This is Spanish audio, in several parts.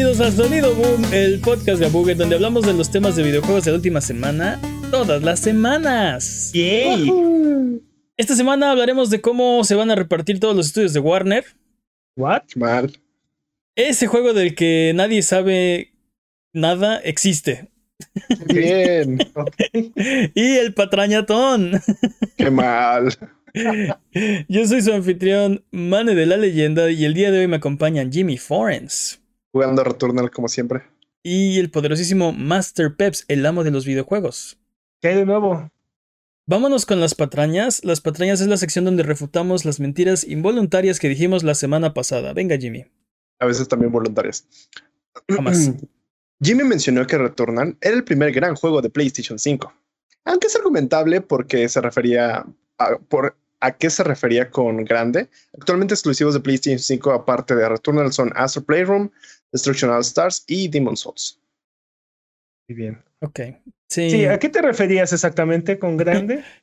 Bienvenidos a Sonido Boom, el podcast de Buget donde hablamos de los temas de videojuegos de la última semana, todas las semanas. Yay. Esta semana hablaremos de cómo se van a repartir todos los estudios de Warner. What? Mal. Ese juego del que nadie sabe nada existe. Bien. Y el patrañatón. Qué mal. Yo soy su anfitrión, Mane de la Leyenda, y el día de hoy me acompañan Jimmy Forens Jugando a Returnal como siempre. y el poderosísimo Master Peps, el amo de los videojuegos. ¿Qué hay de nuevo? Vámonos con las patrañas. Las patrañas es la sección donde refutamos las mentiras involuntarias que dijimos la semana pasada. Venga, Jimmy. A veces también voluntarias. Jamás. Jimmy mencionó que Returnal era el primer gran juego de PlayStation 5. Aunque es argumentable porque se refería a, por, a qué se refería con grande. Actualmente exclusivos de PlayStation 5 aparte de Returnal son Astro Playroom, Destruction All Stars y Demon's Souls. Muy bien. Ok. Sí. Sí, ¿a qué te referías exactamente con grande?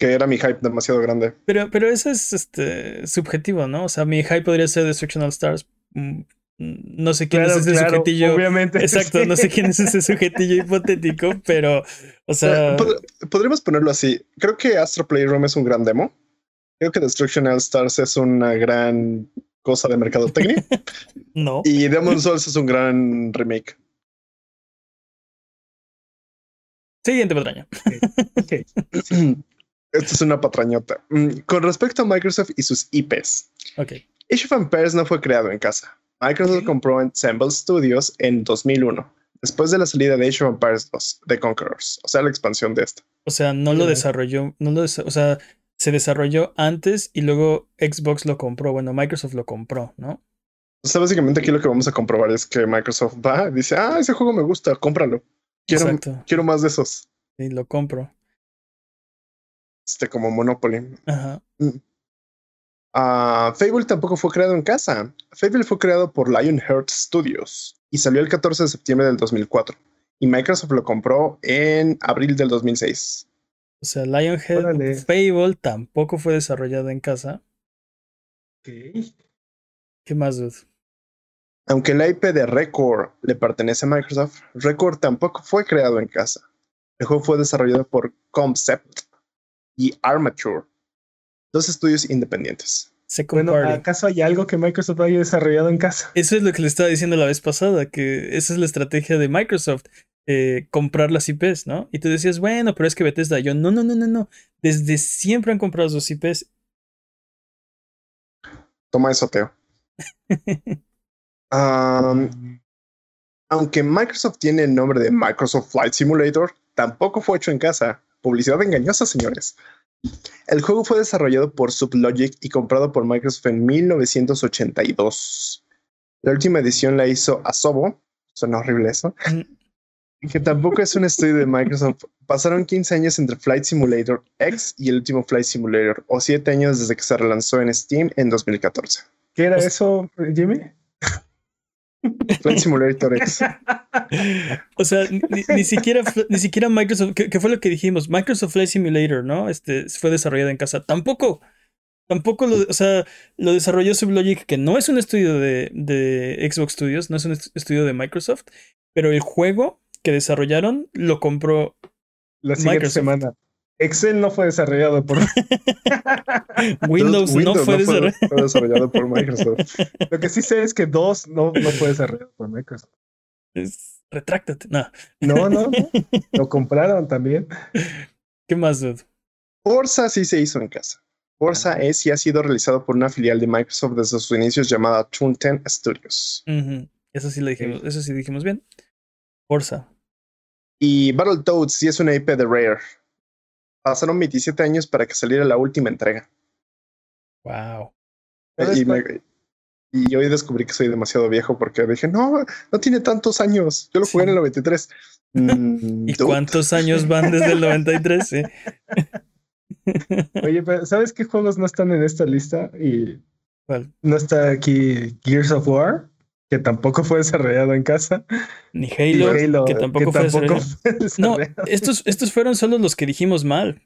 Que era mi hype demasiado grande. Pero, pero eso es este, subjetivo, ¿no? O sea, mi high podría ser Destruction All Stars. Mm, No sé quién Claro, es ese claro, sujetillo. Obviamente. Exacto, sí. no sé quién es ese sujetillo hipotético, pero, o sea, Pod- Podríamos ponerlo así. Creo que Astro Playroom es un gran demo. Creo que Destruction All Stars es una gran cosa de mercadotecnia. no. y Demon's Souls es un gran remake. Siguiente patraña. Ok. Esto es una patrañota. Mm, Con respecto a Microsoft y sus IPs, Ok. Age of Empires no fue creado en casa. Microsoft Ok. compró Ensemble Studios en 2001, después de la salida de Age of Empires 2, The Conquerors, o sea, la expansión de esta. O sea, no lo desarrolló, no lo desa- o sea, se desarrolló antes y luego Xbox lo compró. Bueno, Microsoft lo compró, ¿no? O sea, básicamente aquí lo que vamos a comprobar es que Microsoft va y dice, ah, ese juego me gusta, cómpralo. Quiero, Exacto. quiero más de esos. Sí, lo compro. Este, como Monopoly. Ajá. Ah, Fable tampoco fue creado en casa. Fable fue creado por Lionheart Studios y salió el 14 de septiembre del 2004. Y Microsoft lo compró en abril del 2006. O sea, Lionhead Órale. Fable tampoco fue desarrollado en casa. ¿Qué más, dude? Aunque la IP de Record le pertenece a Microsoft, Record tampoco fue creado en casa. El juego fue desarrollado por Concept y Armature, dos estudios independientes. Second Bueno, Party. ¿acaso hay algo que Microsoft haya desarrollado en casa? Eso es lo que le estaba diciendo la vez pasada, que esa es la estrategia de Microsoft, eh, comprar las IPs, ¿no? Y tú decías, bueno, pero es que Bethesda, yo, no, no, no, no, no. Desde siempre han comprado sus IPs. Toma eso, Teo. Um, aunque Microsoft tiene el nombre de Microsoft Flight Simulator, tampoco fue hecho en casa. Publicidad engañosa, señores. El juego fue desarrollado por Sublogic y comprado por Microsoft en 1982. La última edición la hizo Asobo. Suena horrible eso. Que tampoco es un estudio de Microsoft. Pasaron 15 años entre Flight Simulator X y el último Flight Simulator, o 7 años desde que se relanzó en Steam en 2014. ¿Qué era eso, Jimmy? Flight Simulator X. O sea, ni, ni siquiera, ni siquiera Microsoft, que, que fue lo que dijimos, Microsoft Flight Simulator, ¿no? Este fue desarrollado en casa. Tampoco, tampoco lo, o sea, lo desarrolló Sublogic, que no es un estudio de, de Xbox Studios, no es un est- estudio de Microsoft, pero el juego que desarrollaron lo compró. La siguiente Microsoft. semana. Excel no fue desarrollado por. Windows, no fue desarrollado. fue desarrollado por Microsoft. Lo que sí sé es que dos no, no fue desarrollado por Microsoft. Es- Retráctate. No. No, no, no. Lo compraron también. ¿Qué más, dude? Forza sí se hizo en casa. Forza es y ha sido realizado por una filial de Microsoft desde sus inicios llamada Toon10 Studios. Eso sí lo dijimos, eso sí dijimos bien. Forza. Y Battletoads sí es una IP de Rare. Pasaron 27 años para que saliera la última entrega. Wow. ¿Sabes Y, cuál? me- y hoy descubrí que soy demasiado viejo porque dije, no, no tiene tantos años. Yo lo jugué Sí. en el 93. Mm, ¿Y dude. cuántos años van desde el 93? Sí. Oye, pero ¿sabes qué juegos no están en esta lista? Y ¿Cuál? no está aquí Gears of War, que tampoco fue desarrollado en casa. Ni Halo, Halo, que tampoco fue desarrollado. fue No, desarrollado. estos, estos fueron solo los que dijimos mal.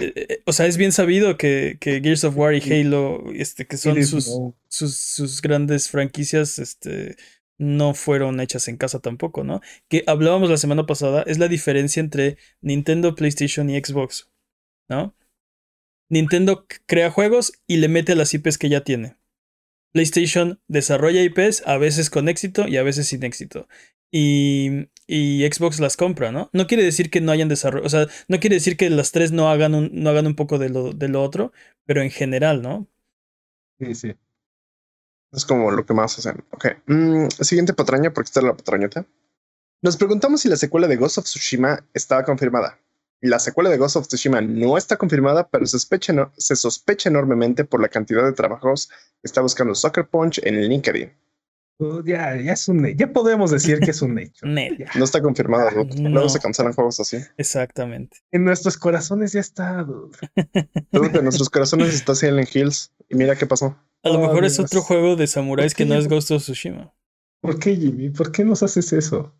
eh, eh, o sea, es bien sabido que, que Gears of War y Halo, este, que son sus, sus, sus grandes franquicias, este, no fueron hechas en casa tampoco, ¿no? Que hablábamos la semana pasada, es la diferencia entre Nintendo, PlayStation y Xbox, ¿no? Nintendo crea juegos y le mete las IPs que ya tiene. PlayStation desarrolla IPs, a veces con éxito y a veces sin éxito. Y, y Xbox las compra, ¿no? No quiere decir que no hayan desarrollo, o sea, no quiere decir que las tres no hagan un, no hagan un poco de lo, de otro, pero en general, ¿no? Sí, sí. Es como lo que más hacen. Ok. Mm, siguiente patraña, porque esta es la patrañota. Nos preguntamos si la secuela de Ghost of Tsushima estaba confirmada. La secuela de Ghost of Tsushima no está confirmada, pero se sospecha, no- se sospecha enormemente por la cantidad de trabajos que está buscando Sucker Punch en LinkedIn. Uh, ya, ya es un ya podemos decir que es un hecho. No está confirmada. dude. No. Luego se cancelan juegos así. Exactamente. En nuestros corazones ya está. dude. Dude, de nuestros corazones está Silent Hills. Y mira qué pasó. A lo Oh, mejor es otro juego de samuráis que no es. Ghost of Tsushima. ¿Por qué, Jimmy? ¿Por qué nos haces eso?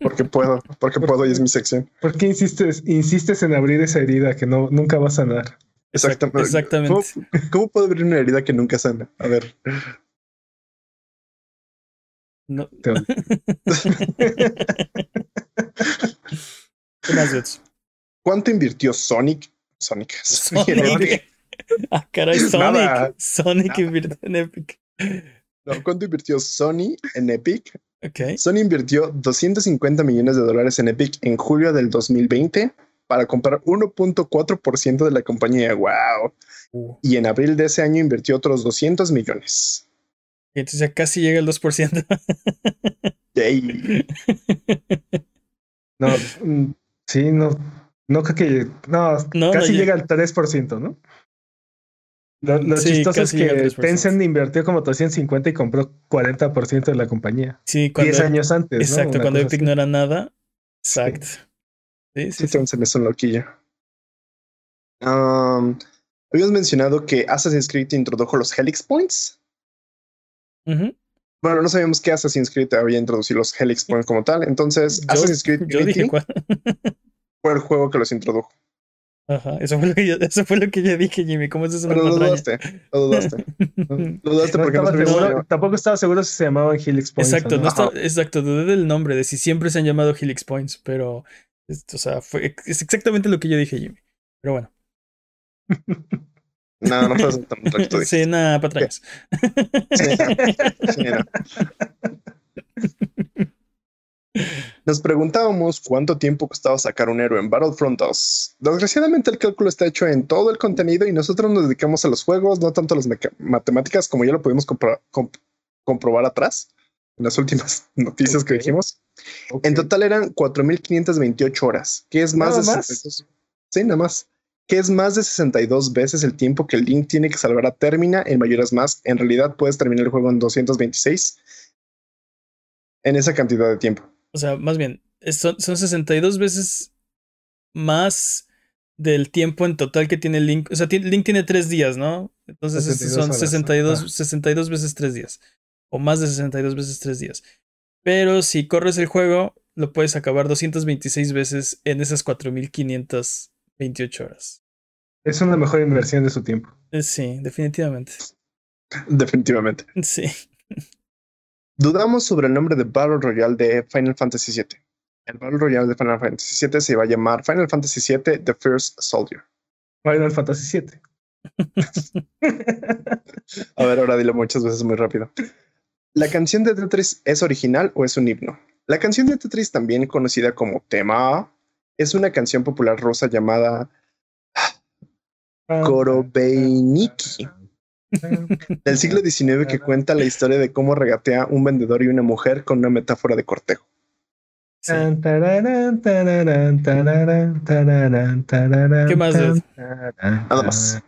Porque puedo, porque puedo y es mi sección. ¿Por qué insistes, insistes en abrir esa herida que no, nunca va a sanar? Exactamente. Exactamente. ¿Cómo, cómo puedo abrir una herida que nunca sana? A ver. No. Te- ¿Qué más, Bets? ¿Cuánto invirtió Sonic? Sonic. Sonic. Ah, caray, Sonic. Nada. Sonic Nada. invirtió en Epic. No, ¿Cuánto invirtió Sony en Epic? Sony invirtió 250 millones de dólares en Epic en julio del 2020 para comprar 1.4% de la compañía. ¡Wow! Y en abril de ese año invirtió otros 200 millones. Entonces ya casi llega el 2%. Yay. No, mm, sí, no, no creo que, no, No, casi no llega al 3%, ¿no? Lo, lo Sí, chistoso es que 3%. Tencent invirtió como 350 y compró 40% de la compañía. Sí, cuando, 10 años antes. exacto, cuando Epic así. no era nada. Exacto. Sí, sí, Sí, sí. Tencent es un loquillo. Um, habíamos mencionado que Assassin's Creed introdujo los Helix Points. Bueno, no sabíamos que Assassin's Creed había introducido los Helix Points como tal. Entonces, Yo, Assassin's Creed yo Unity dije cuál. fue el juego que los introdujo. Ajá, eso fue lo que yo, eso fue lo que yo dije, Jimmy. ¿Cómo es eso Pero lo dudaste. Lo dudaste. Lo dudaste porque no estaba seguro- que- tampoco estaba seguro si se llamaban Helix Points. Exacto, no no. está, exacto, dudé del nombre, de si siempre se han llamado Helix Points, pero, es- o sea, fue, es exactamente lo que yo dije, Jimmy. Pero bueno, No, no fue exactamente lo que tú dijiste. sí, nada, patrañas. Sí, sí, no. Nos preguntábamos cuánto tiempo costaba sacar un héroe en Battlefront 2. Desgraciadamente el cálculo está hecho en todo el contenido y nosotros nos dedicamos a los juegos, no tanto a las matemáticas como ya lo pudimos compro- comp- comprobar atrás en las últimas noticias que dijimos. En total eran 4.528 horas, que es más ¿Nada de más? 62. Sí, nada más. Que es más de 62 veces el tiempo que el Link tiene que salvar a Termina en Mayoras Más. En realidad puedes terminar el juego en 226 en esa cantidad de tiempo. O sea, más bien, son, son 62 veces más del tiempo en total que tiene Link. O sea, Link tiene tres días, ¿no? Entonces estos 62 son horas, 62, ajá. 62 veces tres días. O más de 62 veces tres días. Pero si corres el juego, lo puedes acabar 226 veces en esas 4528 horas. Es una mejor inversión de su tiempo. Eh, Sí, definitivamente. Definitivamente. Sí. Dudamos sobre el nombre de Battle Royale de Final Fantasy VII. El Battle Royale de Final Fantasy VII se va a llamar Final Fantasy VII The First Soldier. Final Fantasy VII. A ver, ahora dilo muchas veces muy rápido. ¿La canción de Tetris es original o es un himno? La canción de Tetris, también conocida como tema, es una canción popular rusa llamada Korobeiniki del siglo XIX que cuenta la historia de cómo regatea un vendedor y una mujer con una metáfora de cortejo. sí. ¿Qué más, dude? Nada más.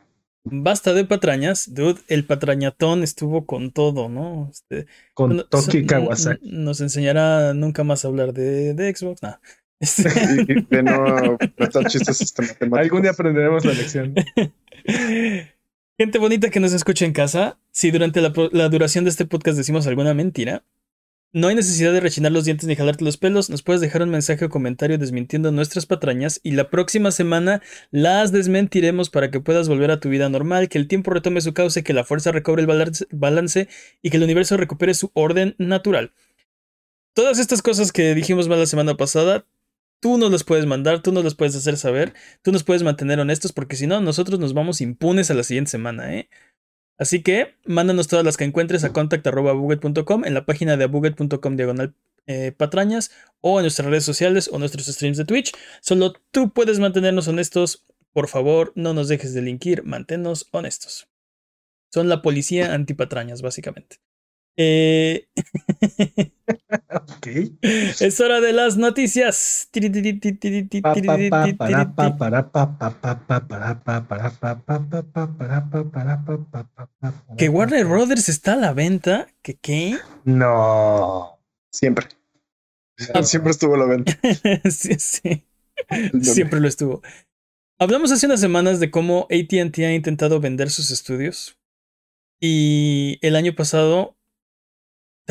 Basta de patrañas, dude. El patrañatón estuvo con todo, ¿no? Este, Con no- Toki so- Kawasaki. Nos enseñará nunca más a hablar de, de Xbox. Este, Y, y de no chistes este. Algún día aprenderemos la lección. Gente bonita que nos escucha en casa, si durante la, duración de este podcast decimos alguna mentira, No hay necesidad de rechinar los dientes ni jalarte los pelos. Nos puedes dejar un mensaje o comentario desmintiendo nuestras patrañas y la próxima semana las desmentiremos para que puedas volver a tu vida normal, que el tiempo retome su cauce, que la fuerza recobre el balance y que el universo recupere su orden natural. Todas estas cosas que dijimos mal la semana pasada, tú nos las puedes mandar, tú nos las puedes hacer saber, tú nos puedes mantener honestos porque si no, nosotros nos vamos impunes a la siguiente semana, ¿eh? Así que mándanos todas las que encuentres a contact.buget.com en la página de abuget.com diagonal eh, patrañas o en nuestras redes sociales o nuestros streams de Twitch. Solo tú puedes mantenernos honestos. Por favor, no nos dejes de linkir, manténnos honestos. Son la policía antipatrañas, básicamente. Eh, Ok. es hora de las noticias. Que Warner. Brothers está a la venta. ¿Que qué? No. Siempre. Siempre estuvo a la venta. sí, sí. Siempre lo estuvo. Hablamos hace unas semanas de cómo ATT ha intentado vender sus estudios. Y el año pasado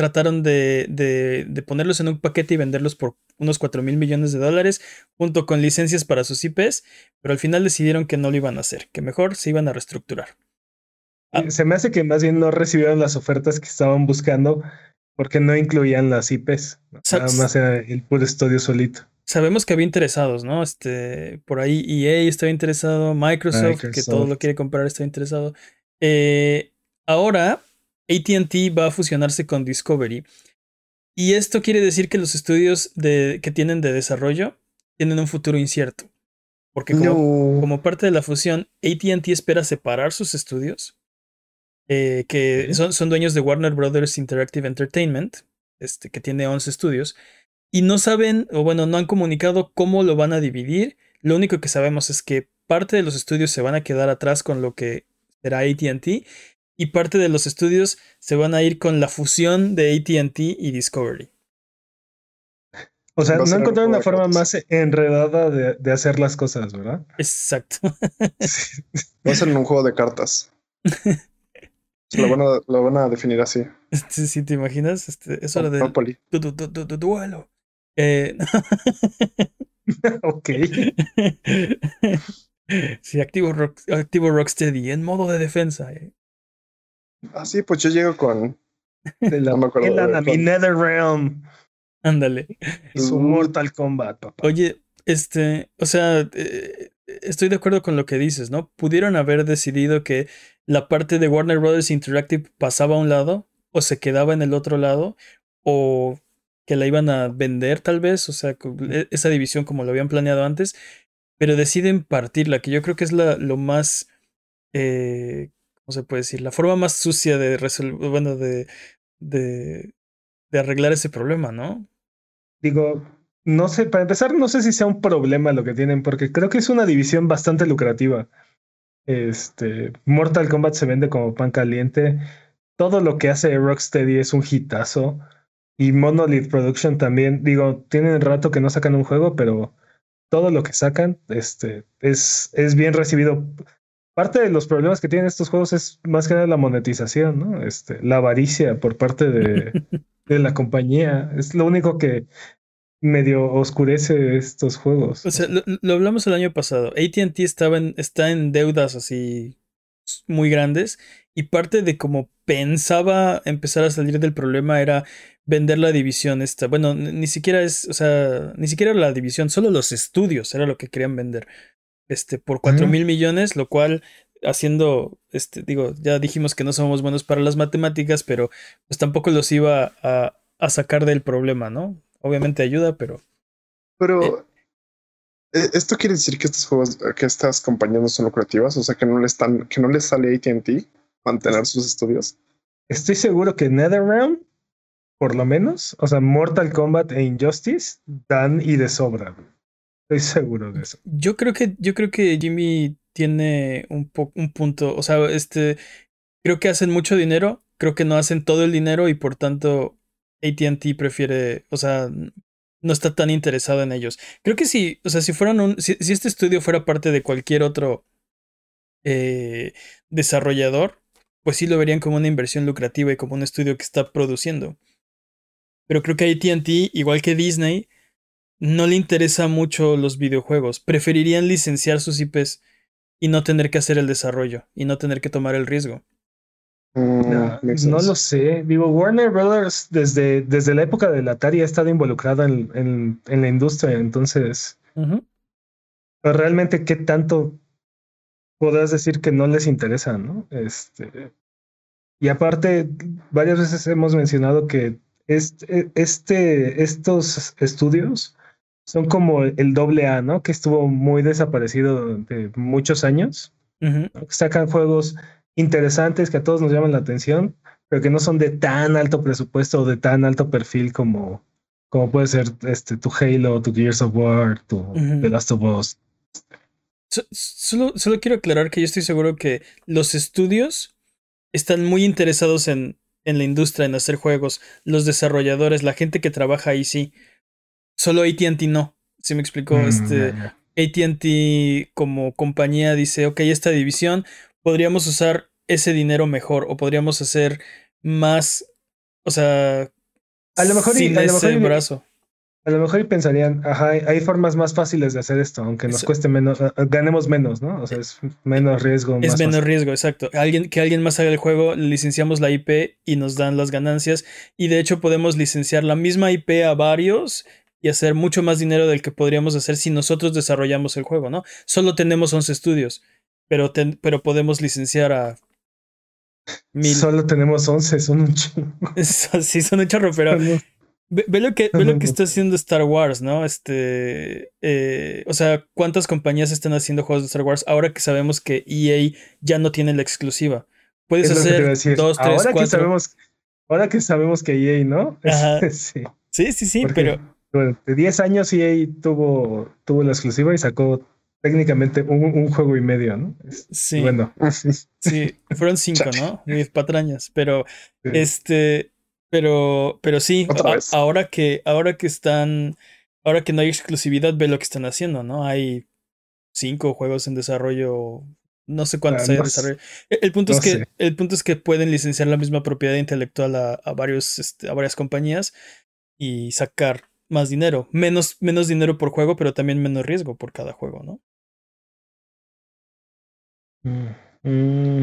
trataron de, de- de ponerlos en un paquete y venderlos por unos 4 mil millones de dólares, junto con licencias para sus IPs, pero al final decidieron que no lo iban a hacer, que mejor se iban a reestructurar. Ah. Se me hace que más bien no recibieron las ofertas que estaban buscando porque no incluían las IPs. Nada más era el puro estudio solito. Sabemos que había interesados, ¿no? Este, por ahí EA estaba interesado, Microsoft, que todo lo quiere comprar, está interesado. Eh, ahora, ATT va a fusionarse con Discovery. Y esto quiere decir que los estudios de, que tienen de desarrollo tienen un futuro incierto. Porque como, No. como parte de la fusión, ATT espera separar sus estudios, eh, que son, son dueños de Warner Brothers Interactive Entertainment, este, que tiene 11 estudios, y no saben, o bueno, no han comunicado cómo lo van a dividir. Lo único que sabemos es que parte de los estudios se van a quedar atrás con lo que será ATT, y parte de los estudios se van a ir con la fusión de ATT y Discovery. O sea, no encontraron una de forma más enredada de, de hacer las cosas, ¿verdad? Exacto. Sí. Va a ser un juego de cartas. Lo van a, lo van a definir así. Sí, sí, ¿te imaginas? Este, es hora du- du- du- duelo. Eh, ok. sí, activo, rock, activo Rocksteady en modo de defensa. eh. Ah, sí, pues yo llego con. No me acuerdo Elan a mi. NetherRealm Ándale. y su. Mortal Kombat, papá. Oye, este, o sea, eh, estoy de acuerdo con lo que dices, ¿no? Pudieron haber decidido que la parte de Warner Brothers Interactive pasaba a un lado o se quedaba en el otro lado o que la iban a vender tal vez, o sea, e- esa división como lo habían planeado antes, pero deciden partirla, que yo creo que es la, lo más, eh, ¿cómo se puede decir? La forma más sucia de resolver, bueno, de, de, de arreglar ese problema, ¿no? Digo, no sé, para empezar, no sé si sea un problema lo que tienen, porque creo que es una división bastante lucrativa. Este, Mortal Kombat se vende como pan caliente. Todo lo que hace Rocksteady es un hitazo. Y Monolith Production también, digo, tienen rato que no sacan un juego, pero todo lo que sacan este, es, es bien recibido. Parte de los problemas que tienen estos juegos es más que nada la monetización, ¿no? Este, la avaricia por parte de, de la compañía. Es lo único que medio oscurece estos juegos. O sea, lo, lo hablamos el año pasado. ATT estaba en, está en deudas así muy grandes y parte de cómo pensaba empezar a salir del problema era vender la división esta. Bueno, ni ni siquiera es, o sea, ni siquiera la división, solo los estudios era lo que querían vender. Este, por cuatro Ujú. mil millones, lo cual haciendo, este, digo, ya dijimos que no somos buenos para las matemáticas, pero pues tampoco los iba a, a sacar del problema, ¿no? Obviamente ayuda, pero Pero. eh, ¿Esto quiere decir que estos juegos, que estas compañías no son lucrativas? O sea, que no le están, que no les sale ATT mantener sus estudios. Estoy seguro que NetherRealm, por lo menos, o sea, Mortal Kombat e Injustice dan y de sobra. Estoy seguro de eso. Yo creo que, yo creo que Jimmy tiene un, un punto. O sea, este. Creo que hacen mucho dinero. Creo que no hacen todo el dinero. Y por tanto, ATT prefiere. O sea, no está tan interesado en ellos. Creo que si. O sea, si fueran un. Si, este estudio fuera parte de cualquier otro eh, desarrollador. Pues sí lo verían como una inversión lucrativa y como un estudio que está produciendo. pero creo que ATT, igual que Disney, no le interesa mucho los videojuegos. Preferirían licenciar sus IPs y no tener que hacer el desarrollo y no tener que tomar el riesgo. Mm, no, lo sé. Digo, Warner Brothers desde, desde la época del Atari ha estado involucrada en, en, la industria, entonces. Pero realmente, ¿qué tanto podrás decir que no les interesa, no? Este. Y aparte, varias veces hemos mencionado que este, este, estos estudios son como el doble A, ¿no? Que estuvo muy desaparecido durante muchos años. Sacan juegos interesantes que a todos nos llaman la atención, pero que no son de tan alto presupuesto o de tan alto perfil como, como puede ser este, tu Halo, tu Gears of War, tu The Last of Us. solo, solo quiero aclarar que yo estoy seguro que los estudios están muy interesados en, en la industria, en hacer juegos. Los desarrolladores, la gente que trabaja ahí sí. Solo ATT no. Si me explicó, mm, este. ATT como compañía dice, ok, esta división podríamos usar ese dinero mejor o podríamos hacer más, o sea, a lo mejor sin ese brazo. A lo mejor pensarían, ajá, hay formas más fáciles de hacer esto, aunque nos cueste menos, ganemos menos, ¿no? O sea, es menos riesgo. Es menos riesgo, exacto. Alguien, que alguien más haga el juego, licenciamos la IP y nos dan las ganancias. Y de hecho podemos licenciar la misma IP a varios y hacer mucho más dinero del que podríamos hacer si nosotros desarrollamos el juego, ¿no? Solo tenemos 11 estudios pero, pero podemos licenciar a mil. Solo tenemos 11, son un chingo. sí, son un chorro, pero ve, lo, que, ve lo que está haciendo Star Wars, ¿no? Este, eh, o sea, ¿cuántas compañías están haciendo juegos de Star Wars ahora que sabemos que EA ya no tiene la exclusiva? Puedes hacer dos, tres, ahora cuatro. Que sabemos, ahora que sabemos que EA, ¿no? sí. sí, sí, sí, pero... de 10 años EA tuvo, tuvo la exclusiva y sacó técnicamente un, juego y medio, ¿no? Sí. Bueno. Sí, fueron cinco, ¿no? patrañas. Pero, este, pero, pero sí, ahora que, ahora que están, ahora que no hay exclusividad, ve lo que están haciendo, ¿no? Hay cinco juegos en desarrollo. No sé cuántos hay en desarrollo. El, punto es que, el punto es que pueden licenciar la misma propiedad intelectual a, a varios, este, a varias compañías y sacar más dinero. Menos, menos dinero por juego, pero también menos riesgo por cada juego, ¿no? Mm, mm.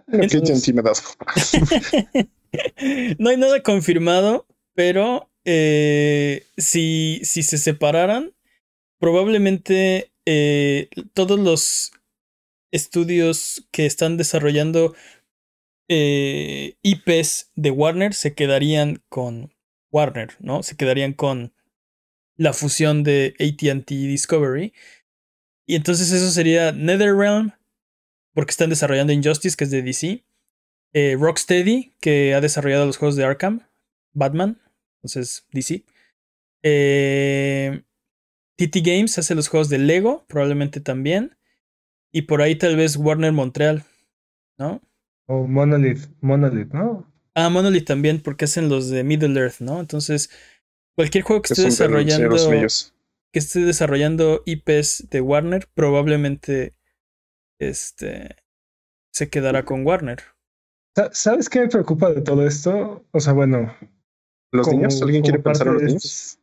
no hay nada confirmado, pero eh, si, si se separaran, probablemente eh, todos los estudios que están desarrollando eh, IPs de Warner se quedarían con Warner, ¿no? Se quedarían con la fusión de ATT Discovery. Y entonces eso sería NetherRealm, porque están desarrollando Injustice, que es de DC. Eh, Rocksteady, que ha desarrollado los juegos de Arkham, Batman, entonces DC. Eh, TT Games hace los juegos de Lego, probablemente también. Y por ahí tal vez Warner Montreal, ¿no? O Monolith, Monolith, ¿no? Ah, Monolith también, porque hacen los de Middle Earth, ¿no? Entonces, cualquier juego que esté desarrollando. Que esté desarrollando IPs de Warner, probablemente este, se quedará con Warner. ¿Sabes qué me preocupa de todo esto? O sea, bueno. ¿Los niños? ¿Alguien quiere pensar en los niños?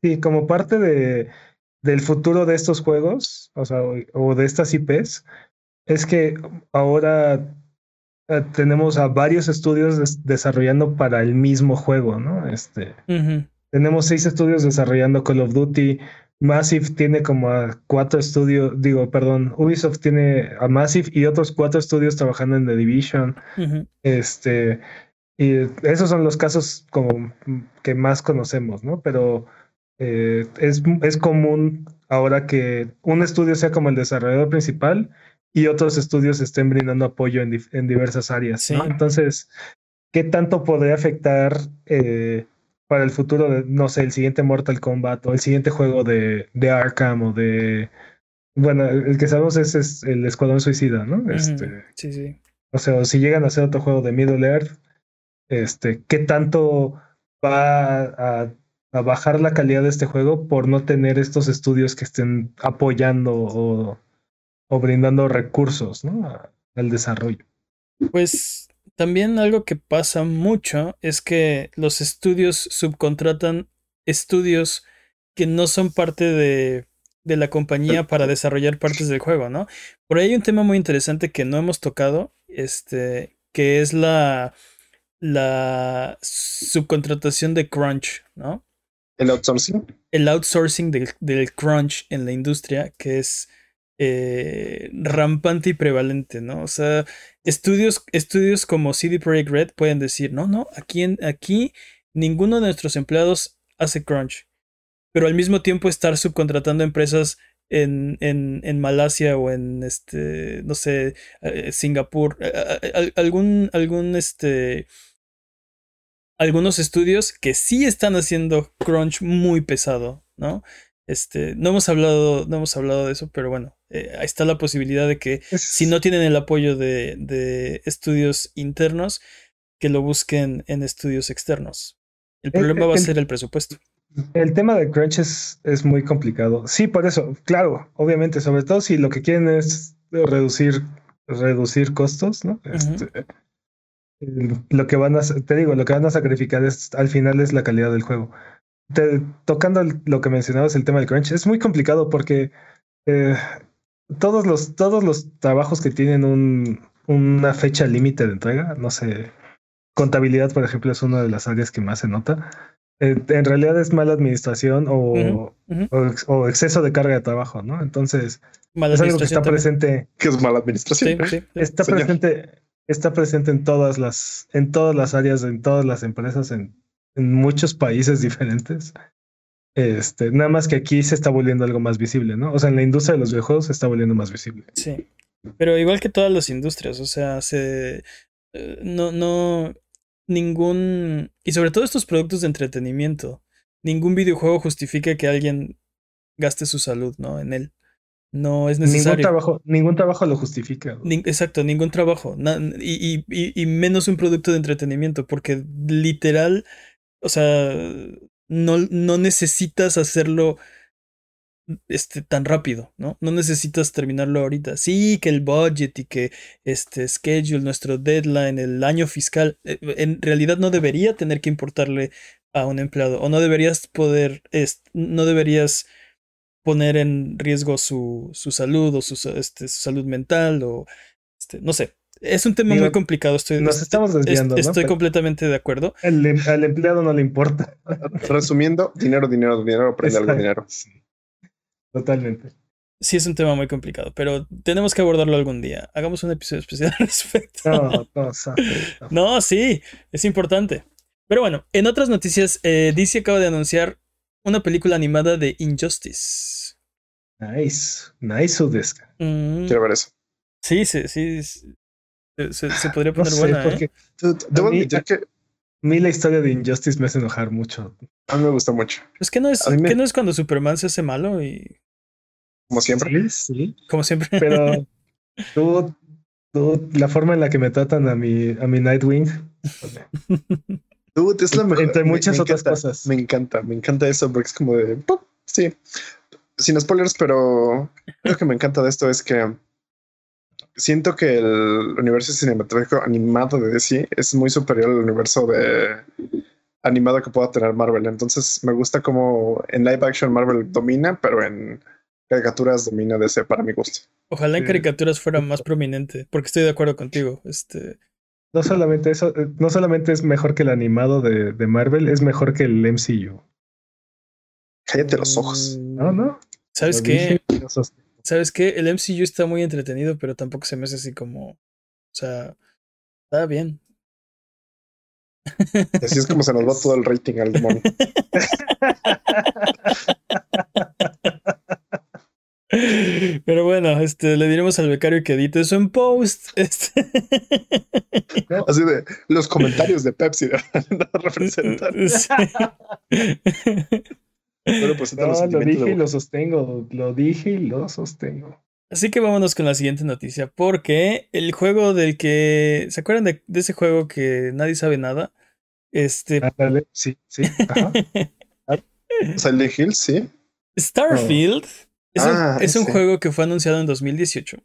Sí, como parte de, del futuro de estos juegos, o sea, o de estas IPs, es que ahora eh, tenemos a varios estudios desarrollando para el mismo juego, ¿no? Este, Tenemos seis estudios desarrollando Call of Duty, Massive tiene como a cuatro estudios, digo, perdón, Ubisoft tiene a Massive y otros cuatro estudios trabajando en The Division. Este, y esos son los casos como que más conocemos, ¿no? Pero eh, es, es común ahora que un estudio sea como el desarrollador principal y otros estudios estén brindando apoyo en, en diversas áreas, ¿no? Entonces, ¿qué tanto podría afectar eh, para el futuro de, no sé, el siguiente Mortal Kombat o el siguiente juego de, de Arkham o de... Bueno, el que sabemos es, es el Escuadrón Suicida, ¿no? Este, sí, sí. O sea, si llegan a hacer otro juego de Middle Earth, este, ¿qué tanto va a, a, bajar la calidad de este juego por no tener estos estudios que estén apoyando o, o brindando recursos, ¿no? al desarrollo. Pues también algo que pasa mucho es que los estudios subcontratan estudios que no son parte de, de la compañía para desarrollar partes del juego, ¿no? Por ahí hay un tema muy interesante que no hemos tocado, este, que es la, la subcontratación de crunch, ¿no? El outsourcing. El outsourcing del, del crunch en la industria, que es eh, rampante y prevalente, ¿no? O sea, estudios, estudios como CD Projekt Red pueden decir, no, no, aquí, en, aquí ninguno de nuestros empleados hace crunch, pero al mismo tiempo estar subcontratando empresas en, en, en Malasia o en, este, no sé, eh, Singapur, algún, algún, este, algunos estudios que sí están haciendo crunch muy pesado, ¿no? Este, no hemos hablado, no hemos hablado de eso, pero bueno, eh, ahí está la posibilidad de que si no tienen el apoyo de, de, estudios internos, que lo busquen en estudios externos. El problema va a ser el presupuesto. El tema de crunch es, es, muy complicado. Sí, por eso, claro, obviamente, sobre todo si lo que quieren es reducir, reducir costos, ¿no? Este, lo que van a, te digo, lo que van a sacrificar es, al final es la calidad del juego tocando lo que mencionabas, el tema del crunch, es muy complicado porque eh, todos, los, todos los trabajos que tienen un, una fecha límite de entrega, no sé, contabilidad, por ejemplo, es una de las áreas que más se nota. Eh, en realidad es mala administración o, O, exceso de carga de trabajo, ¿no? Entonces, es algo que está presente. Que es mala administración. está presente, está presente en todas las, en todas las áreas, en todas las empresas, en en muchos países diferentes. Este, nada más que aquí se está volviendo algo más visible, ¿no? O sea, en la industria de los videojuegos se está volviendo más visible. Sí. Pero igual que todas las industrias, o sea, se. Eh, no, no. Ningún. Y sobre todo estos productos de entretenimiento. Ningún videojuego justifica que alguien gaste su salud, ¿no? En él. No es necesario. Ningún trabajo, ningún trabajo lo justifica. exacto, ningún trabajo. y, y, y, menos un producto de entretenimiento, porque literal o sea, no, no necesitas hacerlo este, tan rápido, ¿no? No necesitas terminarlo ahorita. Sí, que el budget y que este schedule, nuestro deadline, el año fiscal, eh, en realidad no debería tener que importarle a un empleado o no deberías poder, no deberías poner en riesgo su, su salud o su, este, su salud mental o, este, no sé, es un tema muy complicado. Estoy, nos estamos desviando. Estoy completamente de acuerdo. Em, al empleado no le importa. Resumiendo, dinero, dinero, dinero, aprende algo dinero. Totalmente. Sí, es un tema muy complicado, pero tenemos que abordarlo algún día. Hagamos un episodio especial al respecto. No, no, no. sí, es importante. Pero bueno, en otras noticias, eh, DC acaba de anunciar una película animada de Injustice. Nice, nice, Udesca. Mm. Quiero ver eso. Sí, sí, sí. Se, podría poner buena. Porque ¿eh? debo admitir que. A mí la historia de Injustice me hace enojar mucho. A mí me gusta mucho. Es que no es, que no es cuando Superman se hace malo y. Como siempre. Sí, Como siempre. Pero tú, tú, la forma en la que me tratan a mi, a mi Nightwing. Dude, es la mejor. Entre muchas otras cosas. Me encanta, me encanta eso porque es como de. Sí. Sin spoilers, pero lo que me encanta de esto es que siento que el universo cinematográfico animado de DC es muy superior al universo de animado que pueda tener Marvel. Entonces me gusta como en live action Marvel domina, pero en caricaturas domina DC para mi gusto. Ojalá en caricaturas fuera más prominente, porque estoy de acuerdo contigo. Este. No solamente eso, no solamente es mejor que el animado de, de Marvel, es mejor que el MCU. Cállate los ojos. No, no. ¿Sabes qué? ¿Sabes qué? El MCU está muy entretenido, pero tampoco se me hace así como. O sea, está bien. Así es como se nos va todo el rating al demonio. Pero bueno, este, le diremos al becario que edite eso en post. Este. Así de los comentarios de Pepsi no representan. Pues lo dije y lo sostengo. Lo dije y lo sostengo. Así que vámonos con la siguiente noticia. Porque el juego del que. ¿Se acuerdan de, ese juego que nadie sabe nada? Este. sí, sí. Silent Hill, sí. Starfield es, un, ah, juego que fue anunciado en 2018.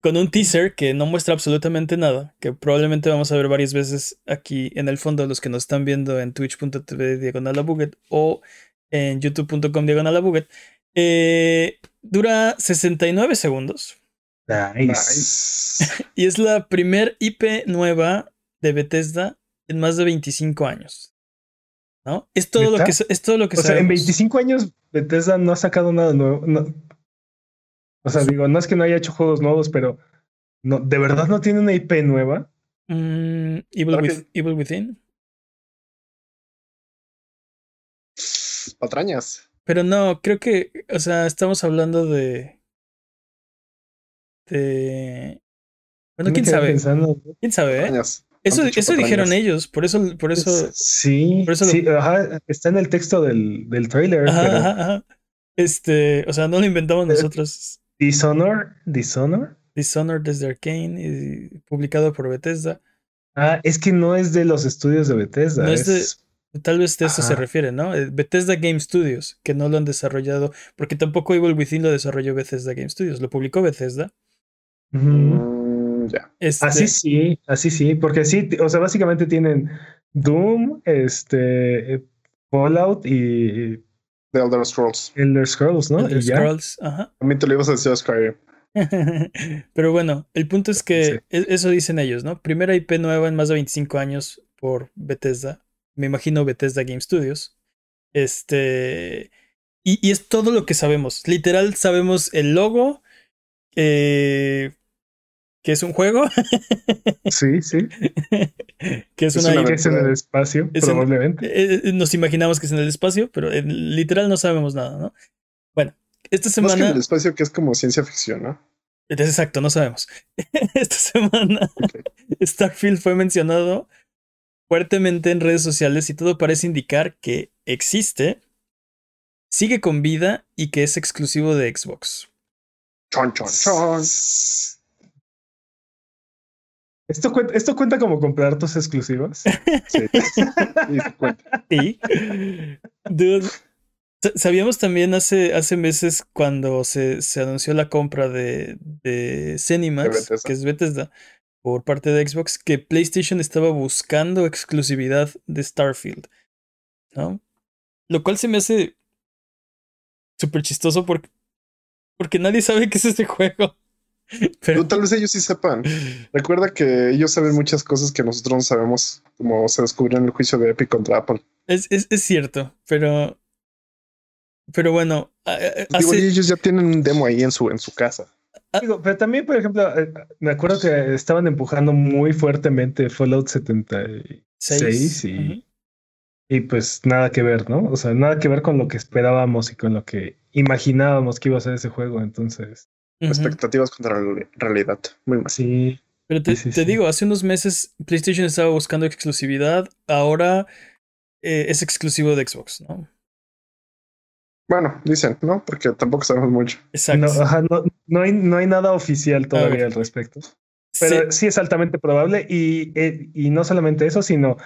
con un teaser que no muestra absolutamente nada, que probablemente vamos a ver varias veces aquí en el fondo, los que nos están viendo en twitch.tv diagonal o en youtube.com diagonal. Eh, dura 69 segundos. Nice. Y es la primer IP nueva de Bethesda en más de 25 años. ¿No? Es todo lo que es todo lo que O sea, en sabemos. 25 años Bethesda no ha sacado nada nuevo. no. O sea, digo, no es que no haya hecho juegos nuevos, pero no, ¿de verdad no tiene una IP nueva? Mm, Evil, With- Evil Within. Patrañas. Pero no, creo que, o sea, estamos hablando de. De. Bueno, quién sabe. pensando, ¿Quién sabe? eh? Eso, eso dijeron ellos, por eso, por eso. sí, por eso lo- sí, ajá, está en el texto del, del trailer. Ajá, pero ajá, ajá. Este, o sea, no lo inventamos Eh, nosotros. Dishonor, Dishonor. Dishonored desde Arcane y publicado por Bethesda. Ah, es que no es de los estudios de Bethesda. No es de- Tal vez de eso se refiere, ¿no? Eh, Bethesda Game Studios, que no lo han desarrollado, porque tampoco Evil Within lo desarrolló Bethesda Game Studios, lo publicó Bethesda. Mm, ya. Este, Así sí, así sí, porque sí, o sea, básicamente tienen Doom, este, Fallout y The Elder Scrolls. Elder Scrolls, ¿no? Elder ya. Scrolls, ajá. También te lo ibas a decir a Skyrim. Pero bueno, el punto es que Sí. e- eso dicen ellos, ¿no? Primera IP nueva en más de 25 años por Bethesda. Me imagino Bethesda Game Studios. Este. Y, y es todo lo que sabemos. Literal, sabemos el logo. eh, que es un juego. Sí, sí. que es Es una. una es en el espacio, Es en- probablemente. eh, eh, nos imaginamos que es en el espacio, pero en- literal no sabemos nada, ¿no? Bueno, esta Más que en semana. el espacio que es como ciencia ficción, ¿no? Es exacto, no sabemos. Esta semana Ok. Starfield fue mencionado fuertemente en redes sociales y todo parece indicar que existe, sigue con vida y que es exclusivo de Xbox. Chon, chon, chon. ¿Esto cuenta, ¿Esto cuenta como comprar tus exclusivas? Sí. Sí. Dude, sa- Sabíamos también hace, hace meses cuando se, se anunció la compra de, de Bethesda. que es Bethesda, por parte de Xbox, que PlayStation estaba buscando exclusividad de Starfield. ¿No? Lo cual se me hace súper chistoso porque, porque nadie sabe qué es este juego. Pero, tal vez ellos sí sepan. Recuerda que ellos saben muchas cosas que nosotros no sabemos, como se descubrió en el juicio de Epic contra Apple. es, es, es cierto, pero. Pero bueno, Digo, hace- y ellos ya tienen un demo ahí en su, en su casa. Digo, pero también, por ejemplo, eh, me acuerdo que estaban empujando muy fuertemente Fallout 76 seis. y, y pues nada que ver, ¿no? O sea, nada que ver con lo que esperábamos y con lo que imaginábamos que iba a ser ese juego. Entonces. Expectativas contra la realidad. Muy mal. sí, Pero te, Sí, sí, te sí. digo, hace unos meses PlayStation estaba buscando exclusividad, ahora eh, es exclusivo de Xbox, ¿no? Bueno, dicen, ¿no? Porque tampoco sabemos mucho. Exacto. no, ajá, no, no hay, no hay nada oficial todavía al respecto. Pero sí, es altamente probable y, eh, y no solamente eso, sino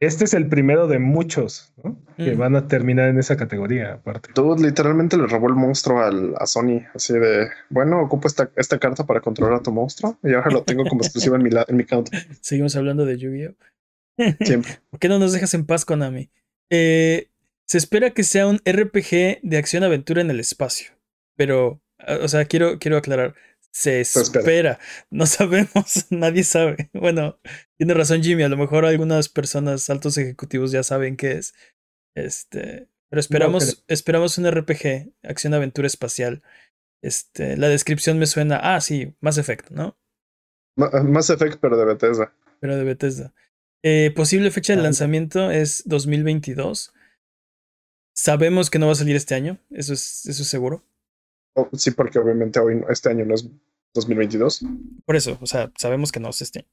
este es el primero de muchos ¿no? que Mm. van a terminar en esa categoría aparte. Tú literalmente le robó el monstruo al, a Sony, así de, bueno, ocupo esta, esta carta para controlar a tu monstruo y ahora lo tengo como exclusivo en mi, la- en mi count. Seguimos hablando de Yu-Gi-Oh! Siempre. ¿Por qué no nos dejas en paz, Konami? Eh, se espera que sea un RPG de acción-aventura en el espacio. Pero, ah, o sea, quiero, quiero aclarar. Se espera. No sabemos. Nadie sabe. Bueno, tiene razón Jimmy. A lo mejor algunas personas, altos ejecutivos, ya saben qué es. Este. Pero esperamos, esperamos un RPG, acción-aventura espacial. Este, la descripción me suena. Ah, sí, Mass Effect, ¿no? Ma- Mass Effect, pero de Bethesda. pero de Bethesda. Eh, posible fecha de Ah, lanzamiento es 2022. Sabemos que no va a salir este año, eso es, eso es seguro. Oh, sí, porque obviamente hoy, no- este año no es 2022. Por eso, o sea, sabemos que no es este año.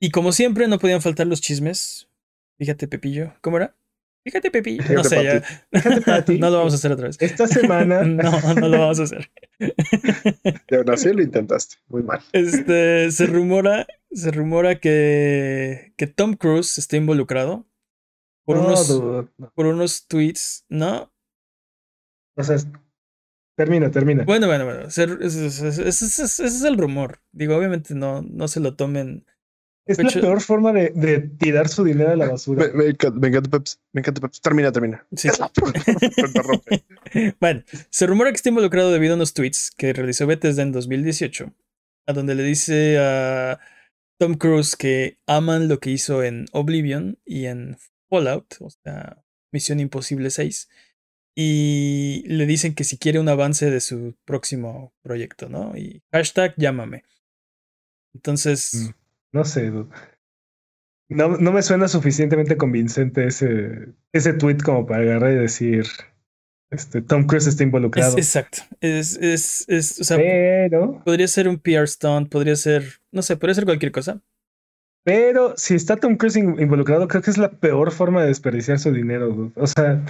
Y como siempre, no podían faltar los chismes. Fíjate, Pepillo. ¿Cómo era? Fíjate, Pepillo. No Fíjate, sé, ya. Fíjate, no lo vamos a hacer otra vez. Esta semana, No, no lo vamos a hacer. Y aún así lo intentaste. Muy mal. Este, se rumora, se rumora que, que Tom Cruise está involucrado por no, unos, dude, no. por unos tweets, ¿no? O sea, Termina, termina. Bueno, bueno, bueno. Ese, es el rumor. Digo, obviamente no, no se lo tomen. Es la peor forma de, de, tirar su dinero a la basura. Me, encanta Peps. Me encanta Peps. Termina, termina. Sí. bueno, se rumora que está involucrado debido a unos tweets que realizó Bethesda en 2018, a donde le dice a Tom Cruise que aman lo que hizo en Oblivion y en Fallout, o sea, Misión Imposible 6 y le dicen que si quiere un avance de su próximo proyecto, ¿no? Y hashtag llámame. Entonces... Mm, no sé, no, no me suena suficientemente convincente ese, ese tweet como para agarrar y decir, este, Tom Cruise está involucrado. exacto. Es, es, es, o sea, Pero... podría ser un PR stunt, podría ser, no sé, podría ser cualquier cosa. Pero si está Tom Cruise involucrado, creo que es la peor forma de desperdiciar su dinero. O sea,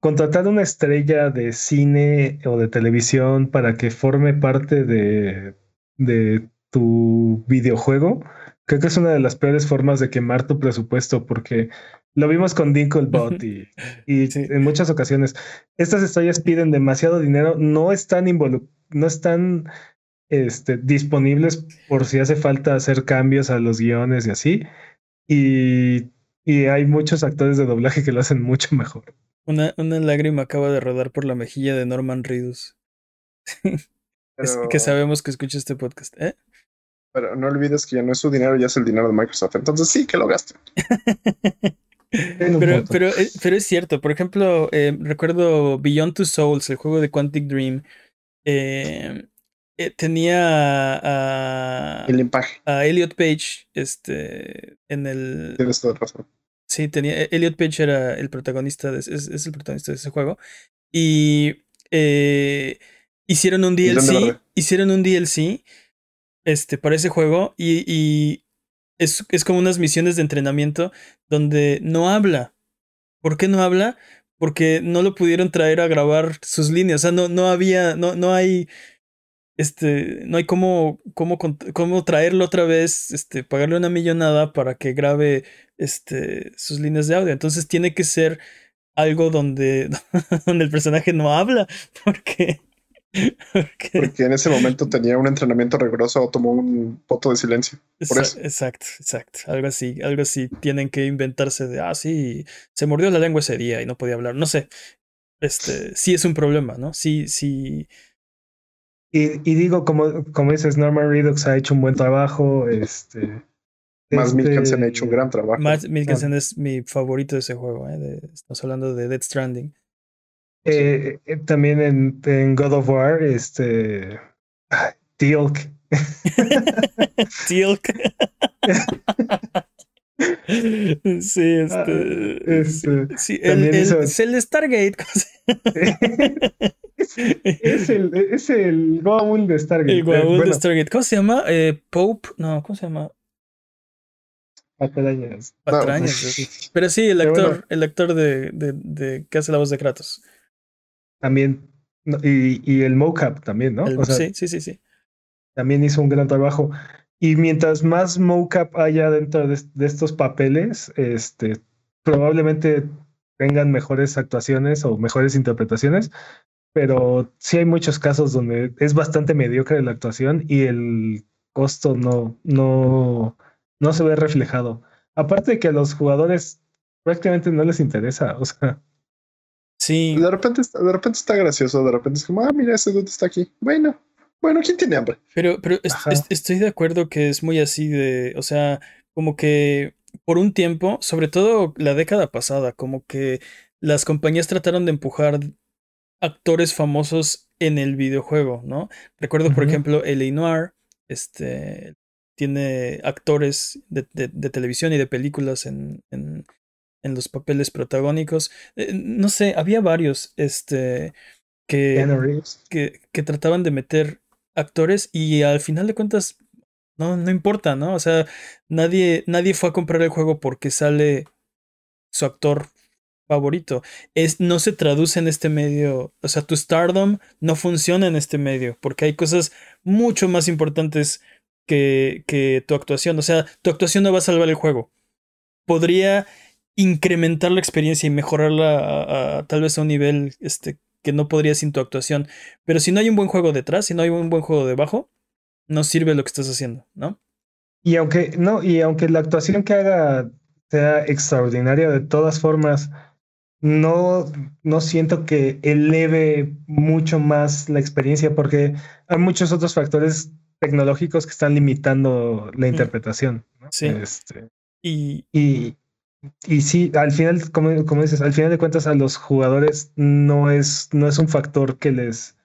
contratar una estrella de cine o de televisión para que forme parte de, de tu videojuego, creo que es una de las peores formas de quemar tu presupuesto, porque lo vimos con Dinklebot y, y en muchas ocasiones. Estas estrellas piden demasiado dinero, no están no están este, disponibles por si hace falta hacer cambios a los guiones y así. Y, y hay muchos actores de doblaje que lo hacen mucho mejor. Una, una lágrima acaba de rodar por la mejilla de Norman Reedus. es que sabemos que escucha este podcast, ¿eh? Pero no olvides que ya no es su dinero, ya es el dinero de Microsoft. Entonces sí, que lo gaste. pero, pero, pero, es cierto. Por ejemplo, eh, recuerdo Beyond Two Souls, el juego de Quantic Dream. Eh, tenía a, el a Elliot Page este, en el. Tienes toda razón. Sí, tenía. E-, Elliot Page era el protagonista de, es, es el protagonista de ese juego. Y eh, hicieron un DLC. Hicieron un DLC este, para ese juego. Y, y es, es, como unas misiones de entrenamiento donde no habla. ¿Por qué no habla? Porque no lo pudieron traer a grabar sus líneas. O sea, no, no había. No, no hay este, no hay cómo, cómo, cómo traerlo otra vez, este, pagarle una millonada para que grabe este, sus líneas de audio. Entonces tiene que ser algo donde, donde el personaje no habla, porque, porque... en ese momento tenía un entrenamiento riguroso o tomó un voto de silencio. Exacto, exacto. Algo así, algo así. Tienen que inventarse de, ah, sí, se mordió la lengua ese día y no podía hablar. No sé. Este, sí es un problema, ¿no? Sí, sí y, digo, como, como dices, Norman Redux ha hecho un buen trabajo. Este, Matt este, Mikkelsen ha hecho un gran trabajo. Matt Mikkelsen es mi favorito de ese juego. ¿eh? estamos hablando de Dead Stranding. Eh, eh, también en, en, God of War, este. Teal'c. Teal'c. Sí, este. Ah, este sí, el, el, el, Stargate. es, el, es el Goa'uld de Stargate. El Goa'uld de Stargate. ¿Cómo se llama? Eh, Pope. No, ¿cómo se llama? Patrañas. Patrañas. Pero sí, el actor, el actor de, de, de, que hace la voz de Kratos. También. Y, y el mocap también, ¿no? o sea, sí, sí, sí, sí. También hizo un gran trabajo. Y mientras más mocap haya dentro de, estos papeles, este, probablemente tengan mejores actuaciones o mejores interpretaciones, pero sí hay muchos casos donde es bastante mediocre la actuación y el costo no, no, no se ve reflejado. Aparte de que a los jugadores prácticamente no les interesa, o sea. Sí. De repente, de repente está gracioso, de repente es como, ah, mira, ese dude está aquí. Bueno, bueno, ¿quién tiene hambre? Pero, pero estoy de acuerdo que es muy así de, o sea, como que por un tiempo, sobre todo la década pasada, como que las compañías trataron de empujar actores famosos en el videojuego, ¿no? Recuerdo, por ejemplo, L.A. Noir, este, tiene actores de, televisión y de películas en, en, en los papeles protagónicos. Eh, no sé, había varios, este, que, que, que trataban de meter actores y al final de cuentas no, no importa, ¿no? O sea, nadie, nadie fue a comprar el juego porque sale su actor favorito. Es, no se traduce en este medio, o sea, tu stardom no funciona en este medio porque hay cosas mucho más importantes que, que tu actuación. O sea, tu actuación no va a salvar el juego. Podría incrementar la experiencia y mejorarla a, tal vez a un nivel este, que no podría sin tu actuación. Pero si no hay un buen juego detrás, si no hay un buen juego debajo, no sirve lo que estás haciendo, ¿no? Y aunque, no, y aunque la actuación que haga sea extraordinaria, de todas formas, no, no siento que eleve mucho más la experiencia porque hay muchos otros factores tecnológicos que están limitando la interpretación. ¿no? Sí. Este, Y y, y sí, al final, como, como dices, al final de cuentas a los jugadores no es, no es un factor que les,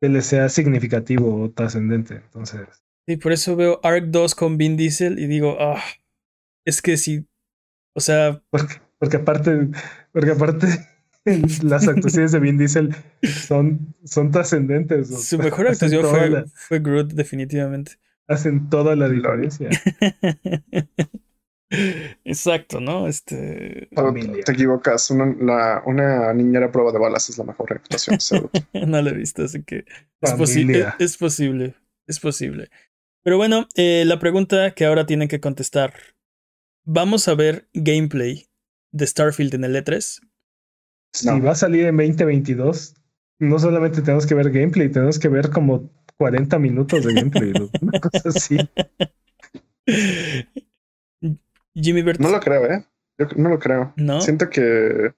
que les sea significativo o trascendente. Entonces, Sí, por eso veo Arc 2 con Vin Diesel y digo, ah, es que sí, o sea, porque, porque aparte, porque aparte las actuaciones de Vin Diesel son, son trascendentes. o su sea, mejor actuación fue, la- fue Groot, definitivamente. hacen toda la diferencia. Exacto, ¿no? Este, Familia. te equivocas. Una, la- una niñera a prueba de balas es la mejor actuación. seguro. no lo he visto, así que es, posi- Familia. es, es posible, es posible. Pero bueno, eh, la pregunta que ahora tienen que contestar. ¿Vamos a ver gameplay de Starfield en el E E3? Si No. va a salir en 2022, no solamente tenemos que ver gameplay, tenemos que ver como 40 minutos de gameplay. ¿no? Una cosa así. Jimmy Bert, No lo creo, ¿eh? Yo no lo creo. ¿no? Siento que.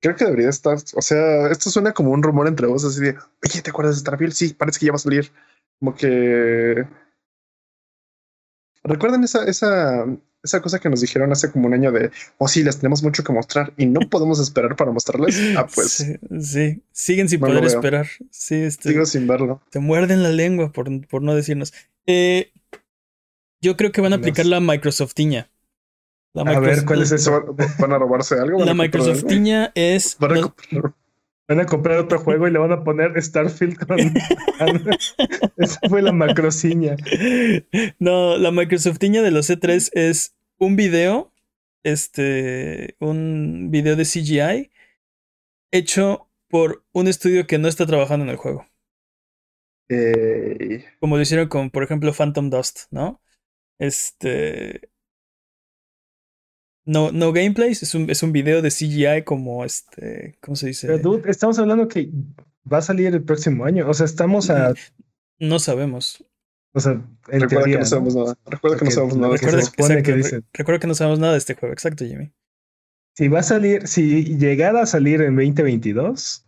Creo que debería estar. O sea, esto suena como un rumor entre vos, así de. Oye, ¿te acuerdas de Starfield? Sí, parece que ya va a salir. Como que. ¿Recuerdan esa, esa, esa cosa que nos dijeron hace como un año de. Oh, sí, les tenemos mucho que mostrar y no podemos esperar para mostrarles? Ah, pues. Sí, sí, siguen sin No poder esperar. Sí, este, Sigo sin verlo. te muerden la lengua por, por no decirnos. Eh, yo creo que van a aplicar la Microsoftiña. La A ver, ¿cuál es ¿Eso eso? va- ¿Van a robarse algo? ¿Van La a comprar algo? Microsoftiña es. Van a comprar- Van a comprar otro juego y le van a poner Starfield con. Esa fue la macrociña. No, la Microsoftiña de los C3 es un video, este, un video de CGI hecho por un estudio que no está trabajando en el juego. Eh, Como lo hicieron con, por ejemplo, Phantom Dust, ¿no? Este. No, no gameplays, es un, es un video de CGI como este. ¿Cómo se dice? Pero, dude, estamos hablando que va a salir el próximo año. O sea, estamos a. No sabemos. O sea, en recuerda teoría, que no sabemos nada. Recuerda que no sabemos nada. de que este Recuerda, se supone exacto, que dicen. recuerda que no sabemos nada de este juego, exacto, Jimmy. Si va a salir, si llegara a salir en 2022,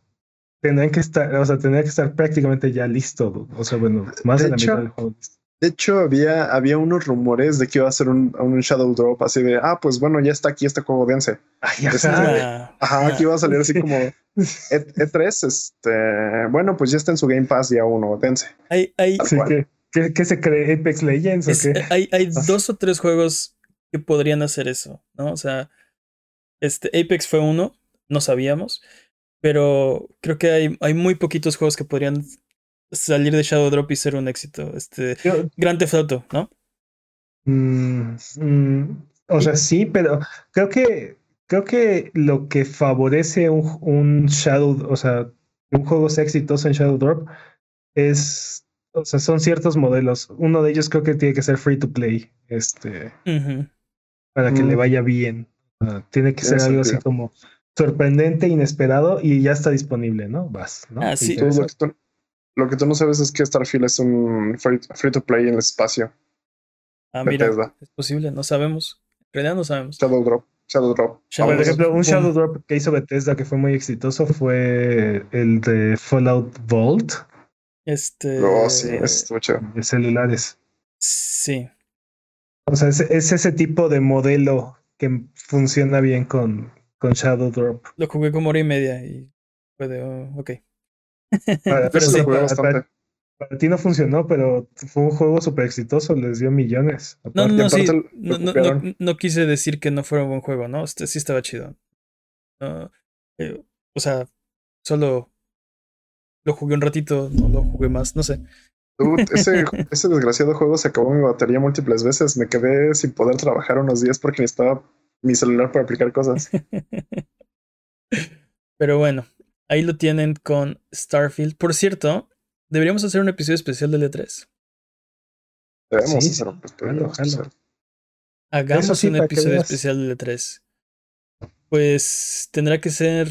tendrían que estar, o sea, tendría que estar prácticamente ya listo. dude. O sea, bueno, más De de la hecho, mitad del juego. De hecho, había, había unos rumores de que iba a ser un, un Shadow Drop así de, ah, pues bueno, ya está aquí este juego, dense. Ay, ajá. Ajá, ah, aquí iba a salir así Sí. como E- E3, este, bueno, pues ya está en su Game Pass día uno, dense. hay, hay, Sí. ¿qué, qué, qué se cree? ¿Apex Legends es- o qué? hay, hay Ah. dos o tres juegos que podrían hacer eso, ¿no? O sea, este Apex fue uno, no sabíamos, pero creo que hay, hay muy poquitos juegos que podrían salir de Shadow Drop y ser un éxito. Este, Yo- Grand Theft Auto, ¿no? Mm, mm, o sea, sí, pero creo que creo que lo que favorece un, un Shadow, o sea, un juego sea exitoso en Shadow Drop es, o sea, son ciertos modelos. Uno de ellos creo que tiene que ser free to play, este, para que le Mm. vaya bien. Ah, tiene que ser algo así como sorprendente, inesperado y ya está disponible, ¿no? Vas, ¿no? Ah, sí. lo, que tú, lo que tú no sabes es que Starfield es un free, free to play en el espacio. Ah, mira, es posible, no sabemos. En realidad no sabemos. Shadow Drop. Shadow Drop. Shadow Por ejemplo, un. Shadow Drop que hizo Bethesda que fue muy exitoso fue el de Fallout Vault Este. Oh, sí, estuvo chido. de celulares. Sí. O sea, es, es ese tipo de modelo que funciona bien con, con Shadow Drop. Lo jugué como hora y media y fue de. oh, ok. Para, Pero Eso sí, lo jugué para- bastante. para- para ti no funcionó, pero fue un juego súper exitoso, les dio millones. No, aparte. no, no, aparte sí. lo No, no, copiaron. no- no quise decir que no fuera un buen juego, ¿no? Este sí estaba chido. No, eh, o sea, solo lo jugué un ratito, no lo jugué más, no sé. Dude, ese, ese desgraciado juego se acabó mi batería múltiples veces. Me quedé sin poder trabajar unos días porque necesitaba mi celular para aplicar cosas. Pero bueno, ahí lo tienen con Starfield. Por cierto, deberíamos hacer un episodio especial del E3. Debemos Sí, hacer un sí, jalo, jalo. Hagamos Eso sí, un episodio especial del E3. Pues tendrá que ser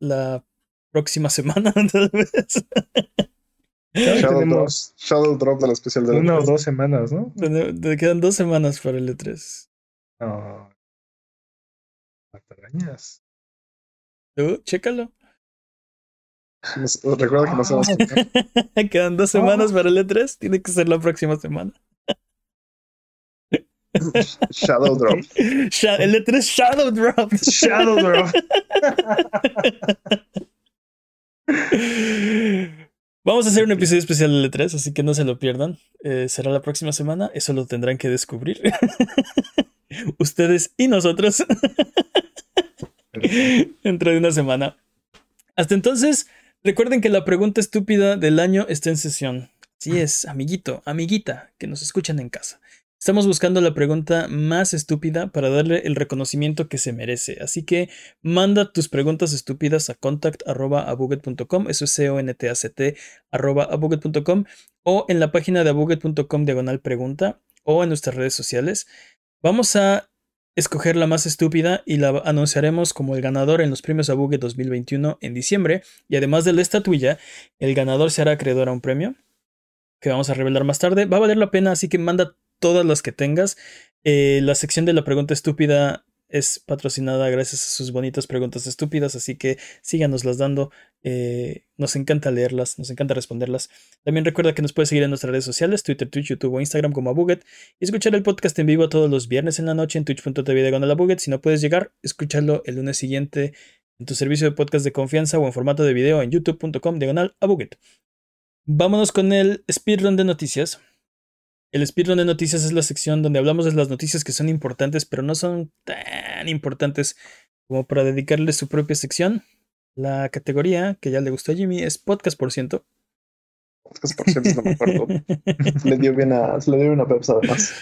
la próxima semana, tal vez. Shadow, tenemos- Drop, Shadow Drop de la especial de Una o E3. dos semanas, ¿no? Te quedan dos semanas para el E E3. No. Patarañas. Tú, chécalo. Recuerda que no se Ah, Quedan dos semanas para el E3. Tiene que ser la próxima semana. Shadow Drop. El E3 Shadow Drop. Shadow Drop. Vamos a hacer un episodio especial del E3, así que no se lo pierdan. Eh, será la próxima semana. Eso lo tendrán que descubrir. Ustedes y nosotros. Dentro de una semana. Hasta entonces, recuerden que la pregunta estúpida del año está en sesión. Así es, amiguito, amiguita, que nos escuchan en casa. Estamos buscando la pregunta más estúpida para darle el reconocimiento que se merece. Así que manda tus preguntas estúpidas a contact.abuget.com, eso es C-O-N-T-A-C-T, abuget.com, o en la página de abuget.com diagonal pregunta, o en nuestras redes sociales. Vamos a escoger la más estúpida y la anunciaremos como el ganador en los premios Abuget 2021 en diciembre. Y además de la estatuilla, el ganador se hará acreedor a un premio que vamos a revelar más tarde. Va a valer la pena, así que manda todas las que tengas. Eh, la sección de la pregunta estúpida es patrocinada gracias a sus bonitas preguntas estúpidas, así que síganoslas dando. Eh, nos encanta leerlas, nos encanta responderlas. También recuerda que nos puedes seguir en nuestras redes sociales, Twitter, Twitch, YouTube o Instagram como Abuget y escuchar el podcast en vivo todos los viernes en la noche en twitch.tv diagonal Abuget. Si no puedes llegar, escúchalo el lunes siguiente en tu servicio de podcast de confianza o en formato de video en youtube.com diagonal Abuget. Vámonos con el speedrun de noticias. El speedrun de noticias es la sección donde hablamos de las noticias que son importantes, pero no son tan importantes como para dedicarle su propia sección. La categoría que ya le gustó a Jimmy es podcast por ciento. Podcast por ciento, no me acuerdo. Le dio bien a, le dio bien a Peps además.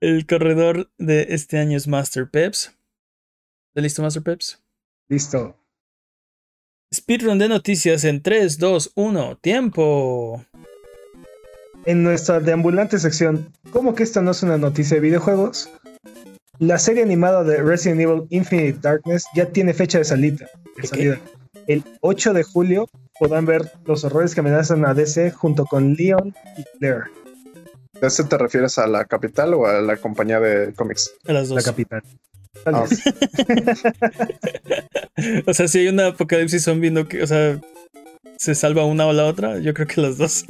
El corredor de este año es Master Peps. ¿Está listo, Master Peps? Listo. Speedrun de noticias en 3, 2, 1, tiempo. En nuestra deambulante sección, ¿cómo que esta no es una noticia de videojuegos? La serie animada de Resident Evil Infinite Darkness ya tiene fecha de salida. de qué? salida. El 8 de julio podrán ver los horrores que amenazan a DC junto con Leon y Claire, ¿A ese te refieres a la capital o a la compañía de cómics? A las la dos. capital. Tal Ah, vez. o sea, si hay una apocalipsis zombie, no que, o sea, se salva una o la otra, yo creo que las dos.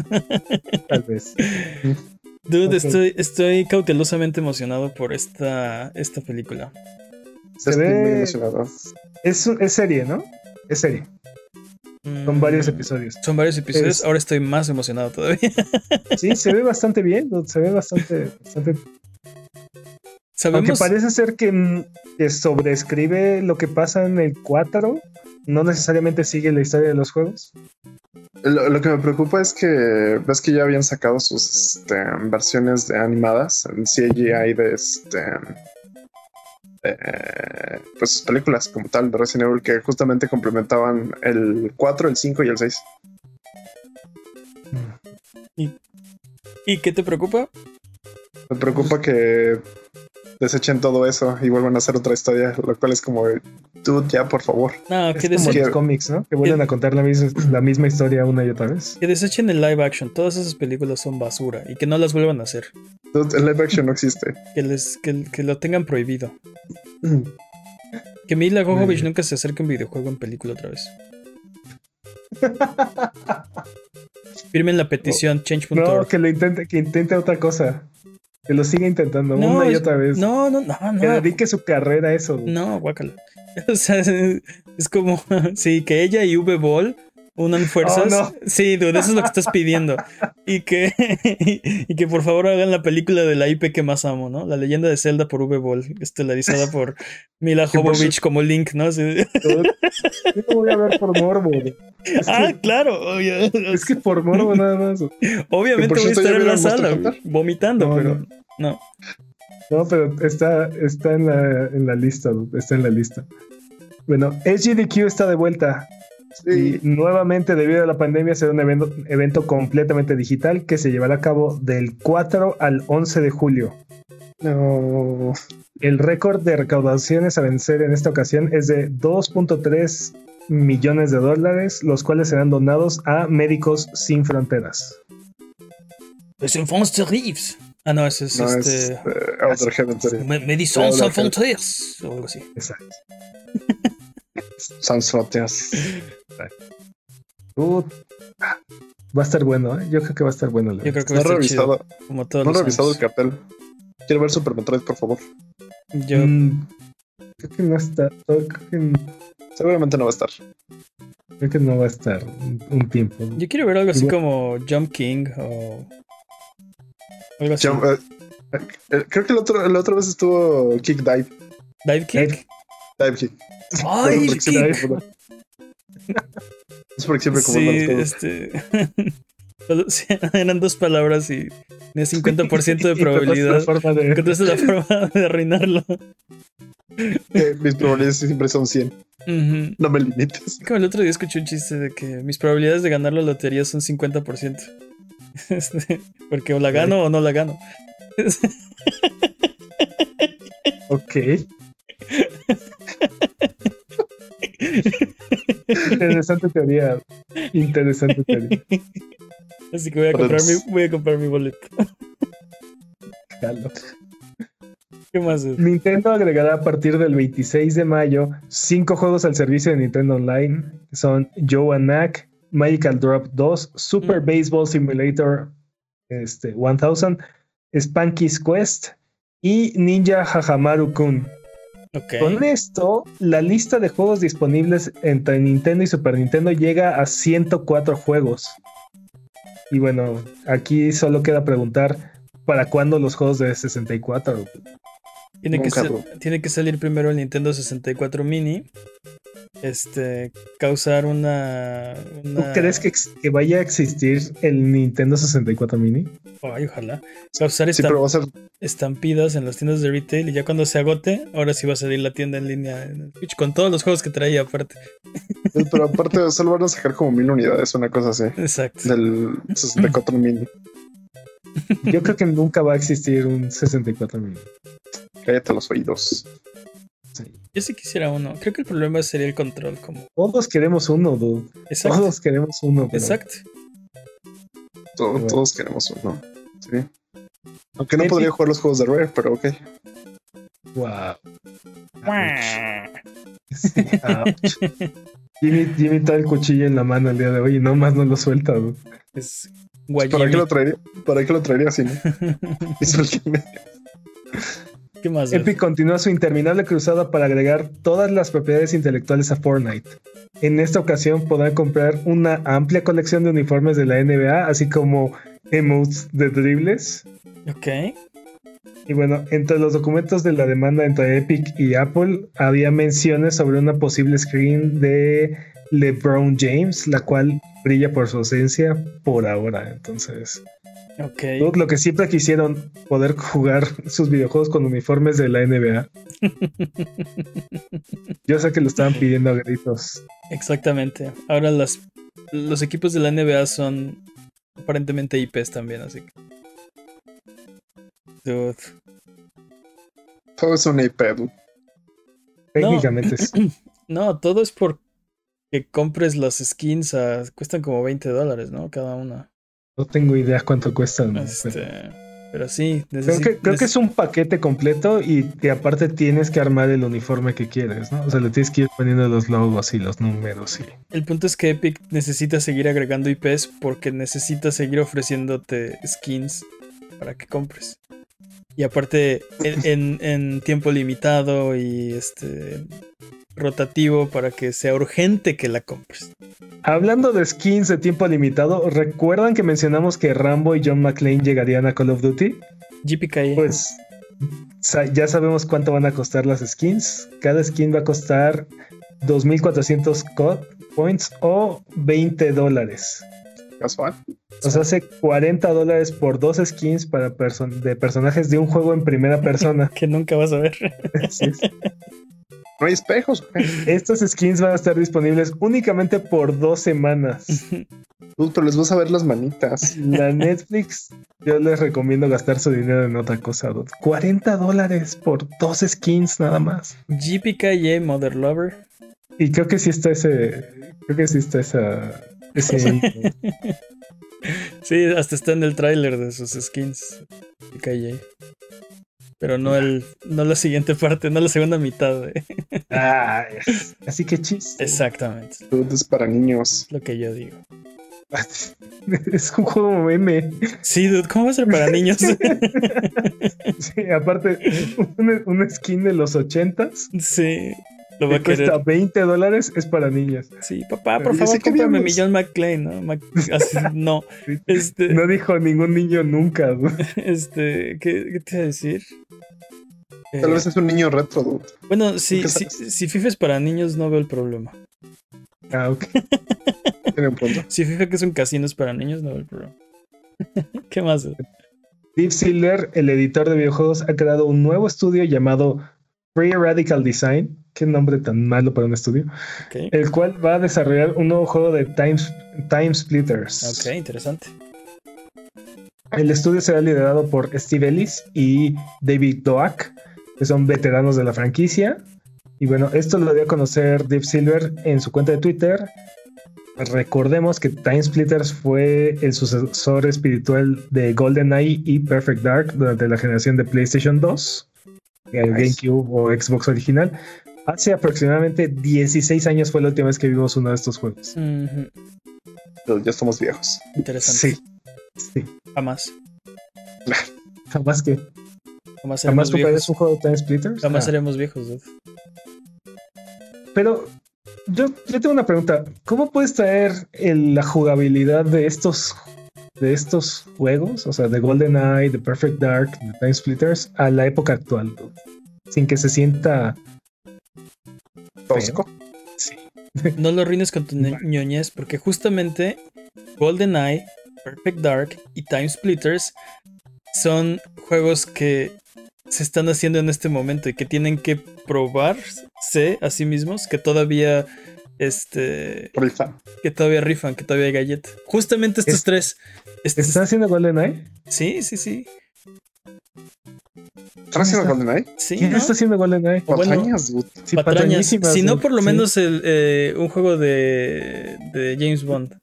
Tal vez. Dude, estoy, estoy cautelosamente emocionado por esta, esta película. Se Estoy muy ve- emocionado. Es, un- es serie, ¿no? Es serie. Son Mm, varios episodios. Son varios episodios. Es- Ahora estoy más emocionado todavía. Sí, se ve bastante bien. Se ve bastante. bastante Aunque Sabemos. parece ser que, mm, que sobreescribe lo que pasa en el 4. No necesariamente sigue la historia de los juegos. Lo, lo que me preocupa es que ves que ya habían sacado sus este, versiones de animadas en CGI de este eh, pues sus películas como tal de Resident Evil que justamente complementaban el 4, el 5 y el 6. ¿Y qué te preocupa? Me preocupa que desechen todo eso y vuelvan a hacer otra historia, lo cual es como, dude, ya por favor. No, Es que, como los cómics, ¿no? Que vuelven a contar la misma, la misma historia una y otra vez. que desechen el live action. Todas esas películas son basura y que no las vuelvan a hacer. Dude, el live action no existe. Que, les, que, que lo tengan prohibido. Que Mila Jovovich nunca se acerque a un videojuego en película otra vez. Firmen la petición change.org. No, que lo intente, que intente otra cosa. Que lo siga intentando No, una y otra vez. No, no, no, Que no. dedique su carrera a eso. No, guácala. O sea, es como, sí, que ella y V-Ball unan fuerzas. Oh, no. Sí, dude, eso es lo que estás pidiendo. Y que, y que por favor hagan la película de la IP que más amo, ¿no? La leyenda de Zelda por V-Ball, estelarizada por Mila por Jovovich como Link, ¿no? Sí. Yo voy a ver por morbo. Es Ah, que, claro. obvio. es que por morbo nada más. Obviamente voy a estar ¿ya en la sala vomitando, No, pero no. no. Pero está, está en, la, en la lista, dude, está en la lista. Bueno, SGDQ está de vuelta. Sí. Y nuevamente, debido a la pandemia, será un evento, evento completamente digital que se llevará a cabo del 4 al 11 de julio. No. El récord de recaudaciones a vencer en esta ocasión es de 2.3 millones de dólares, los cuales serán donados a Médicos Sin Fronteras. Les enfants terribles. Ah, no, ese es No, este. es sans frontières. O algo así. Exacto. Sans Frontiers. Uh, va a estar bueno, ¿eh? Yo creo que va a estar bueno. la Yo creo que No va a he estar revisado, chido. Como todos no he revisado el cartel. Quiero ver Super Metroid, por favor. Yo, Mm, creo que no está. Creo que, Seguramente no va a estar. creo que no va a estar un, tiempo. yo quiero ver algo así como Jump King o. Algo así. Eh, eh, creo que el otro, la otra vez estuvo Kick Dive. Dive Kick. Dive- ¡Ay, el siempre- Es porque siempre como Sí, este. eran dos palabras y tenía 50% de probabilidad. de- Encontraste la forma de arruinarlo. que mis probabilidades siempre son 100. Ujú. No me limites. Como el otro día escuché un chiste de que mis probabilidades de ganar la lotería son 50%. Este, Porque o la gano o no la gano. Ok. Interesante teoría. Interesante teoría. Así que voy a comprar mi, voy a comprar mi boleto. ¿Qué más es? Nintendo agregará a partir del 26 de mayo cinco juegos al servicio de Nintendo Online. que Son Joe and Knack, Magical Drop 2, Super Mm. Baseball Simulator este, 1000, Spanky's Quest y Ninja Hajamaru Kun. Con esto, la lista de juegos disponibles entre Nintendo y Super Nintendo llega a 104 juegos. Y bueno, aquí solo queda preguntar ¿para cuándo los juegos de 64? Tiene que, Nunca, sal- bro. tiene que salir primero el Nintendo 64 Mini. Este. Causar una. ¿Tú una- crees que, vaya a existir el Nintendo 64 Mini? Ay, ojalá. Causar Sí, estam- pero va a ser. estampidas en las tiendas de retail y ya cuando se agote, ahora sí va a salir la tienda en línea en con todos los juegos que traía aparte. Pero aparte, solo van a sacar como mil unidades, una cosa así. Exacto. Del 64 mini. Yo creo que nunca va a existir un 64 Mini. Cállate los oídos. Yo sí quisiera uno. Creo que el problema sería el control. Como... Todos queremos uno, dude. Exacto. Todos queremos uno. pero- Exacto. Todo- Bueno. Todos queremos uno. Sí. Aunque no Sí, podría sí. jugar los juegos de Rare, pero ok. Wow. Sí. Jimmy, Jimmy trae el cuchillo en la mano el día de hoy y nomás no lo suelta. dude. Es ¿Para qué lo traería? ¿Para qué lo traería así? no? Explíqueme. ¿Qué más? es? Epic continúa su interminable cruzada para agregar todas las propiedades intelectuales a Fortnite. En esta ocasión podrán comprar una amplia colección de uniformes de la NBA, así como emotes de dribles. Ok. Y bueno, entre los documentos de la demanda entre Epic y Apple había menciones sobre una posible screen de LeBron James, la cual brilla por su ausencia por ahora. Entonces, Ok. lo que siempre quisieron poder jugar sus videojuegos con uniformes de la NBA. Yo sé que lo estaban pidiendo a gritos. Exactamente. Ahora las, los equipos de la NBA son aparentemente IPs también, así que. Dude. Todo es un iPad. Técnicamente sí. No, todo es por que compres las skins a. cuestan como 20 dólares, ¿no? Cada una. No tengo idea cuánto cuestan. ¿no? Este. Pero- Pero sí, Creo que, creo que es un paquete completo y que aparte tienes que armar el uniforme que quieres, ¿no? O sea, le tienes que ir poniendo los logos y los números y... El punto es que Epic necesita seguir agregando IPs porque necesita seguir ofreciéndote skins para que compres. Y aparte, en, en- en tiempo limitado y este rotativo para que sea urgente que la compres. Hablando de skins de tiempo limitado, ¿recuerdan que mencionamos que Rambo y John McClane llegarían a Call of Duty? GPK. Pues sa- ya sabemos cuánto van a costar las skins. Cada skin va a costar 2.400 co- points o 20 dólares. Casual. O sea, hace 40 dólares por dos skins para person- de personajes de un juego en primera persona. que nunca vas a ver. Así es. No hay espejos. Estas skins van a estar disponibles únicamente por dos semanas. Pero les vas a ver las manitas. La Netflix, yo les recomiendo gastar su dinero en otra cosa. dude. 40 dólares por dos skins nada más. GPKY Mother Lover. Y creo que sí está ese. Creo que sí está esa. Ese. Sí, hasta está en el tráiler de sus skins. KJ. Pero no el, no la siguiente parte, no la segunda mitad. eh. Ah, es- así que chiste. Exactamente, Dude, es para niños. lo que yo digo. Es un juego M. Sí, dude, ¿cómo va a ser para niños? Sí, aparte, un, un skin de los ochentas sí, lo va a cuesta querer. 20 dólares es para niños. Sí, papá, por favor, cómprame mi John McClane, ¿no? Mac- así, no, este, No dijo ningún niño nunca. este, ¿qué, qué te iba a decir? Eh, Tal vez es un niño retro. Bueno, si, ¿Qué si, si FIFA es para niños, no veo el problema. Ah, ok. Tiene un punto. Si FIFA que es un casino es para niños, no veo el problema. ¿Qué más? Steve Silver, el editor de videojuegos, ha creado un nuevo estudio llamado Free Radical Design. Qué nombre tan malo para un estudio. El cual va a desarrollar un nuevo juego de Time, Time Splitters. ok, interesante. El estudio será liderado por Steve Ellis y David Doak, que son veteranos de la franquicia. Y bueno, esto lo dio a conocer Deep Silver en su cuenta de Twitter. Recordemos que Time Splitters fue el sucesor espiritual de GoldenEye y Perfect Dark durante la generación de PlayStation 2, el Nice. GameCube o Xbox original. Hace aproximadamente 16 años fue la última vez que vimos uno de estos juegos. Dude, ya estamos viejos. Interesante. Sí, sí. Jamás. Jamás que Jamás jamás un juego de Time Splitters. Jamás Ah. seremos viejos, dude. Pero yo, yo tengo una pregunta. ¿Cómo puedes traer el- la jugabilidad de estos, de estos juegos, o sea, de GoldenEye, de Perfect Dark, de Time Splitters, a la época actual? dude? Sin que se sienta... Tosco. Sí. No lo arruines con tu ño- ñoñez, porque justamente GoldenEye, Perfect Dark y Time Splitters son juegos que se están haciendo en este momento y que tienen que probarse a sí mismos que todavía este Rifa. que todavía rifan, que todavía hay galleta. Justamente estos Es- tres. estos- ¿Están haciendo GoldenEye? sí, sí, sí. ¿Están haciendo? GoldenEye? Sí, ¿Quién ¿no? está haciendo GoldenEye? Bueno, Patrañas. Sí, patrañas. patrañísimas, Si no, por lo Sí. menos el, eh, un juego de, de James Bond.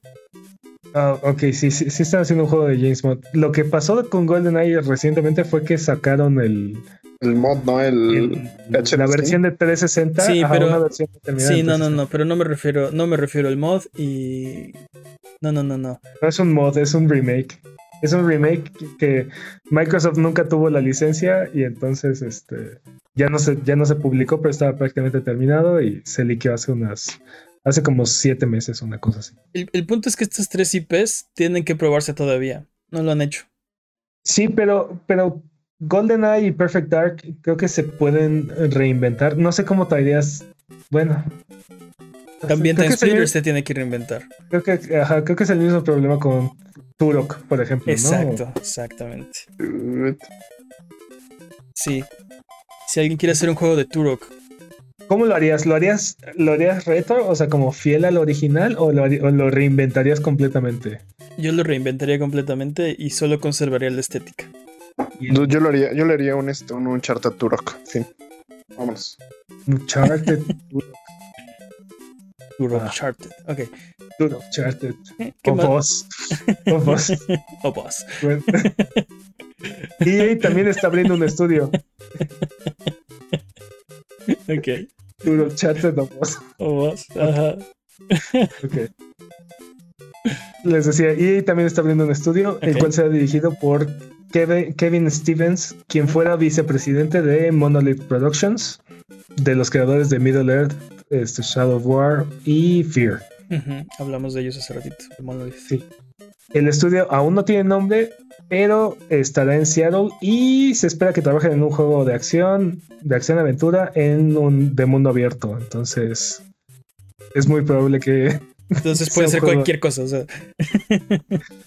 Ah, ok, sí, sí, sí están haciendo un juego de James Bond. Lo que pasó con GoldenEye recientemente fue que sacaron el, El mod, ¿no? El. la versión de 360 Sí, a pero- una versión determinada Sí, no, no, 360. no, pero no me refiero, no me refiero al mod y. No, no, no, no. No es un mod, es un remake. Es un remake que- Microsoft nunca tuvo la licencia y entonces este ya no se, ya no se publicó, pero estaba prácticamente terminado y se liqueó hace unas hace como siete meses, una cosa así. El, el punto es que estos tres IPs tienen que probarse todavía. No lo han hecho. Sí, pero, pero GoldenEye y Perfect Dark creo que se pueden reinventar. No sé cómo traerías. Bueno. También Time Splitters se tiene que reinventar. creo, que, ajá, creo que es el mismo problema con Turok, por ejemplo. ¿no? Exacto, exactamente. Sí. Si alguien quiere hacer un juego de Turok, ¿Cómo lo harías? ¿Lo harías, ¿Lo harías retro? O sea, como fiel al original o lo, harí- o lo reinventarías completamente? yo lo reinventaría completamente y solo conservaría la estética. Yo lo haría, yo le haría un, este, un Uncharted Turok. Fin. Vámonos. Uncharted. Turok Ah. Charted. Ok. Turok, Uncharted. ¿Qué O? Boss. O Boss. Oh, boss. Bueno. EA también está abriendo un estudio. Ok. Turok, Uncharted o Boss. Oh, boss. Ajá. Ok. Les decía, EA también está abriendo un estudio, el Ok. cual será dirigido por Kevin, Kevin Stevens, quien fuera vicepresidente de Monolith Productions, de los creadores de Middle Earth, este, Shadow of War y Fear. Hablamos de ellos hace ratito. Sí. El estudio aún no tiene nombre, pero estará en Seattle y se espera que trabajen en un juego de acción, de acción-aventura en un de mundo abierto. Entonces, es muy probable que Entonces puede ser juego. cualquier cosa. O sea,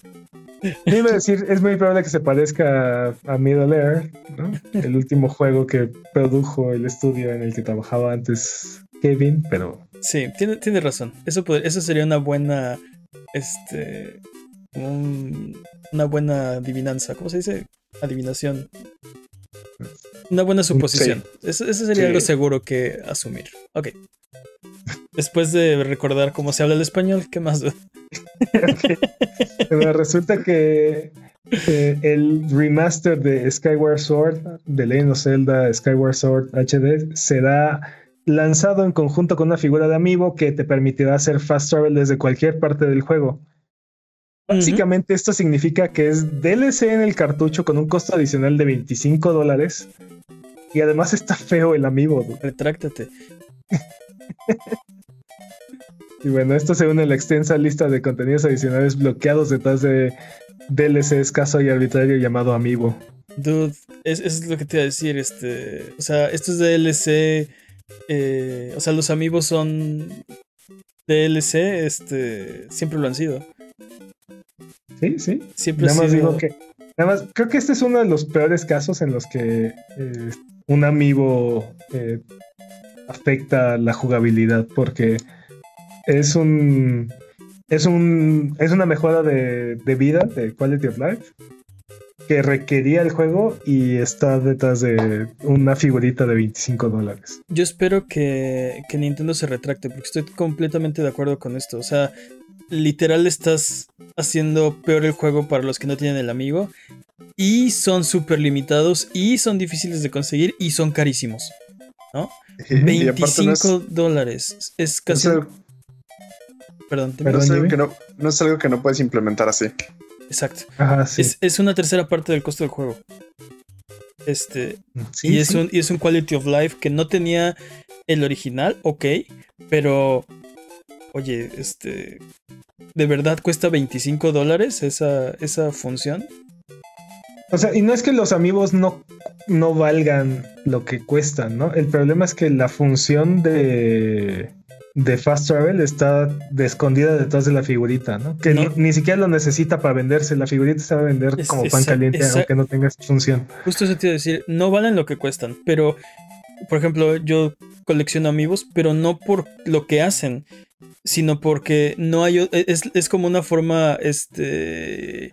iba a decir, es muy probable que se parezca a, Middle Earth, ¿no? El último juego que produjo el estudio en el que trabajaba antes Kevin, pero sí, tiene, tiene razón. Eso, eso sería una buena. Este. un- una buena adivinanza. ¿Cómo se dice? Adivinación. Una buena suposición. Eso, eso sería Sí. algo seguro que asumir. Ok. Después de recordar cómo se habla el español, ¿qué más? resulta que eh, el remaster de Skyward Sword, de Legend of Zelda Skyward Sword HD, será lanzado en conjunto con una figura de amiibo que te permitirá hacer fast travel desde cualquier parte del juego. Básicamente esto significa que es DLC en el cartucho con un costo adicional de 25 dólares. Y además está feo el amiibo. Retráctate. Y bueno, esto se une a la extensa lista de contenidos adicionales bloqueados detrás de DLC escaso y arbitrario llamado Amiibo. Dude, eso es lo que te iba a decir. Este, o sea, estos DLC. Eh, o sea, los amigos son DLC, este, siempre lo han sido. Sí, sí. Siempre nada más digo que. Nada más, creo que este es uno de los peores casos en los que eh, un amiibo eh, afecta la jugabilidad, porque es un es, un, es una mejora de, vida, de quality of life, que requería el juego y está detrás de una figurita de 25 dólares. Yo espero que, que Nintendo se retracte, porque estoy completamente de acuerdo con esto. O sea, literal estás haciendo peor el juego para los que no tienen el amigo. Y son súper limitados y son difíciles de conseguir y son carísimos. ¿No? 25 dólares. Es casi... Perdón, no, es algo que no, no, es algo que no puedes implementar así. Exacto. es, una tercera parte del costo del juego. Este. y, es Un, y es un quality of life que no tenía el original, ok. Pero. Oye, este. ¿De verdad cuesta 25 dólares esa, esa función? O sea, y no es que los amigos no, no valgan lo que cuestan, ¿no? El problema es que la función de de Fast Travel está de escondida detrás de la figurita, ¿no? Que ni siquiera lo necesita para venderse. La figurita se va a vender como pan caliente, aunque no tenga esa función. Justo eso te iba a decir, no valen lo que cuestan, pero, por ejemplo, yo colecciono amigos, pero no por lo que hacen, sino porque no hay. Es, es como una forma, este.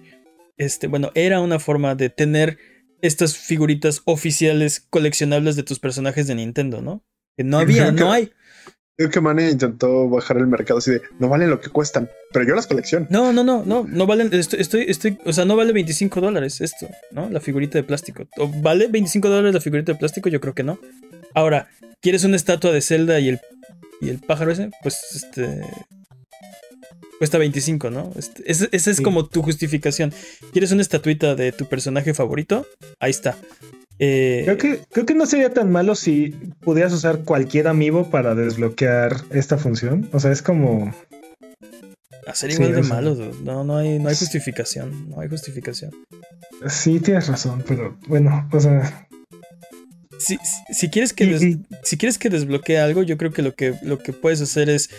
Este, bueno, era una forma de tener estas figuritas oficiales coleccionables de tus personajes de Nintendo, ¿no? Que no había, no hay. Creo que Mane intentó bajar el mercado así de no valen lo que cuestan, pero yo las colecciono. No, no, no, no, no valen. Estoy, estoy, o sea, no vale 25 dólares esto, ¿no? La figurita de plástico. ¿O ¿Vale 25 dólares la figurita de plástico? Yo creo que no. Ahora, ¿quieres una estatua de Zelda y el, y el pájaro ese? Pues este. Cuesta 25, ¿no? Este, esa es como tu justificación. ¿Quieres una estatuita de tu personaje favorito? Ahí está. Eh, creo, que, creo que no sería tan malo si pudieras usar cualquier amiibo para desbloquear esta función. O sea, es como. Ah, sería igual de malo, No, no hay, no hay justificación. No hay justificación. Sí, tienes razón, pero bueno, o sea. Si, si, quieres que si quieres que desbloquee algo, yo creo que lo que lo que puedes hacer es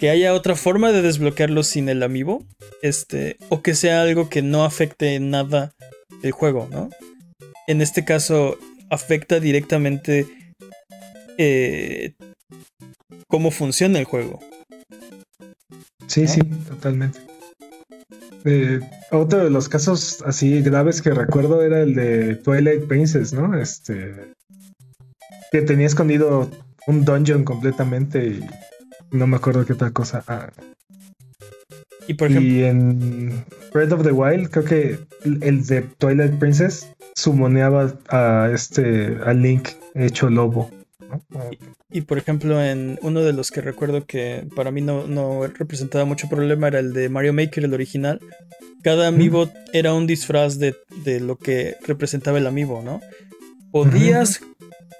que haya otra forma de desbloquearlo sin el amiibo, este, o que sea algo que no afecte en nada el juego, ¿no? en este caso afecta directamente eh, cómo funciona el juego. Sí, sí, totalmente. Eh, otro de los casos así graves que recuerdo era el de Twilight Princess, ¿no? Este que tenía escondido un dungeon completamente y no me acuerdo qué otra cosa. Ah. Y por ejemplo, y en Breath of the Wild creo que el de Twilight Princess sumoneaba a este a Link hecho lobo. Y, por ejemplo, en uno de los que recuerdo que para mí no, no representaba mucho problema era el de Mario Maker, el original. Cada amiibo era un disfraz de, de, lo que representaba el amiibo, ¿no? Podías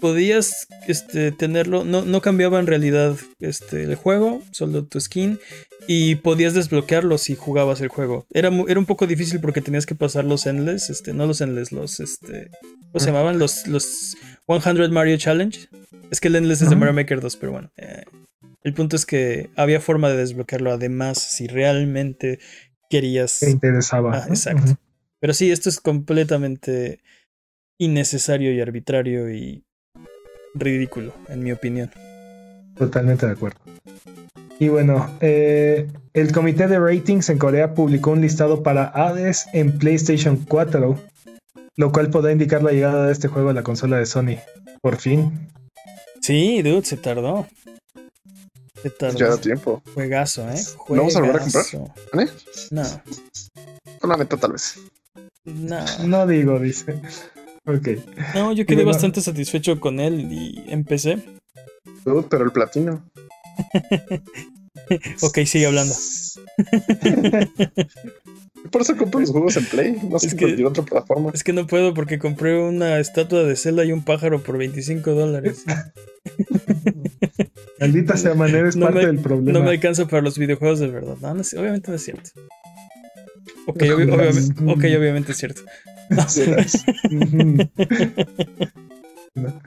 podías este, tenerlo, no, no, cambiaba en realidad este, el juego, solo tu skin, y podías desbloquearlo si jugabas el juego. Era, era un poco difícil porque tenías que pasar los endless, este, no los endless, los, este, ¿cómo se llamaban? Los, los 100 Mario Challenge. Es que el endless es de Mario Maker 2, pero bueno. Eh, el punto es que había forma de desbloquearlo, además, si realmente querías... Te interesaba. Ah, exacto. Pero sí, esto es completamente innecesario y arbitrario y ridículo, en mi opinión. Totalmente de acuerdo. Y bueno, eh, el comité de ratings en Corea publicó un listado para Hades en PlayStation 4, lo cual podrá indicar la llegada de este juego a la consola de Sony. Por fin. Sí, dude, se tardó. ¿Qué tal? Ya da tiempo. Juegazo, ¿eh? ¿Lo vamos a volver a comprar? Juegazo. ¿Vale? No, Una meta tal vez. no. No digo, dice. Ok. No, yo quedé bastante satisfecho con él y empecé. Dude, pero el platino. Ok, sigue hablando. Por eso compro los juegos en Play. No sé Es en que- cualquier otra plataforma. Es que no puedo porque compré una estatua de Zelda y un pájaro por 25 dólares. Maldita sea manera, es No parte me- del problema. No me alcanza para los videojuegos de verdad. No, no obviamente no es cierto. Ok, obvi- obviamente, ok, obviamente es cierto. No.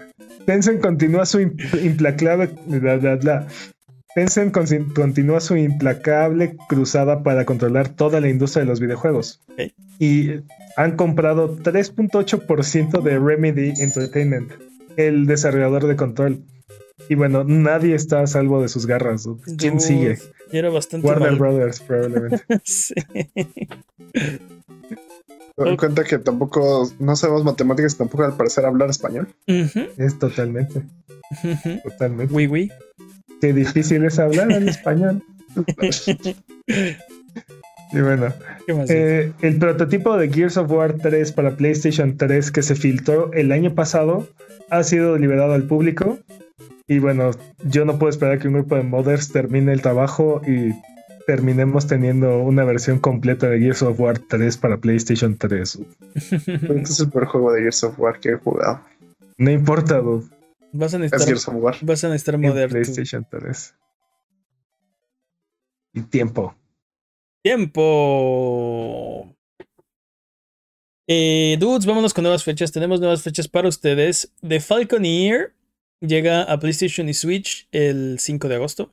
Tencent continúa su imp- implacable. bla, bla, bla. Tencent consi- continúa su implacable cruzada para controlar toda la industria de los videojuegos. Y han comprado 3.8% de Remedy Entertainment, el desarrollador de control. Y bueno, nadie está a salvo de sus garras. ¿Quién Dude, sigue? Y era bastante Warner mal. Brothers, probablemente. Sí. Doy cuenta que tampoco, no sabemos matemáticas, tampoco al parecer hablar español. Es totalmente, totalmente. Oui, oui. Qué difícil es hablar en español. Y bueno, ¿Qué más? eh, el prototipo de Gears of War 3 para PlayStation 3 que se filtró el año pasado ha sido liberado al público. Y bueno, yo no puedo esperar que un grupo de modders termine el trabajo y terminemos teniendo una versión completa de Gears of War 3 para PlayStation 3. Este es el peor juego de Gears of War que he jugado. No importa, dude, Vas a Es necesitar, Gears of War. vas a necesitar en modern tu PlayStation 3. Y tiempo. tiempo. Eh, dudes, vámonos con nuevas fechas. Tenemos nuevas fechas para ustedes. The Falconeer llega a PlayStation y Switch el 5 de agosto.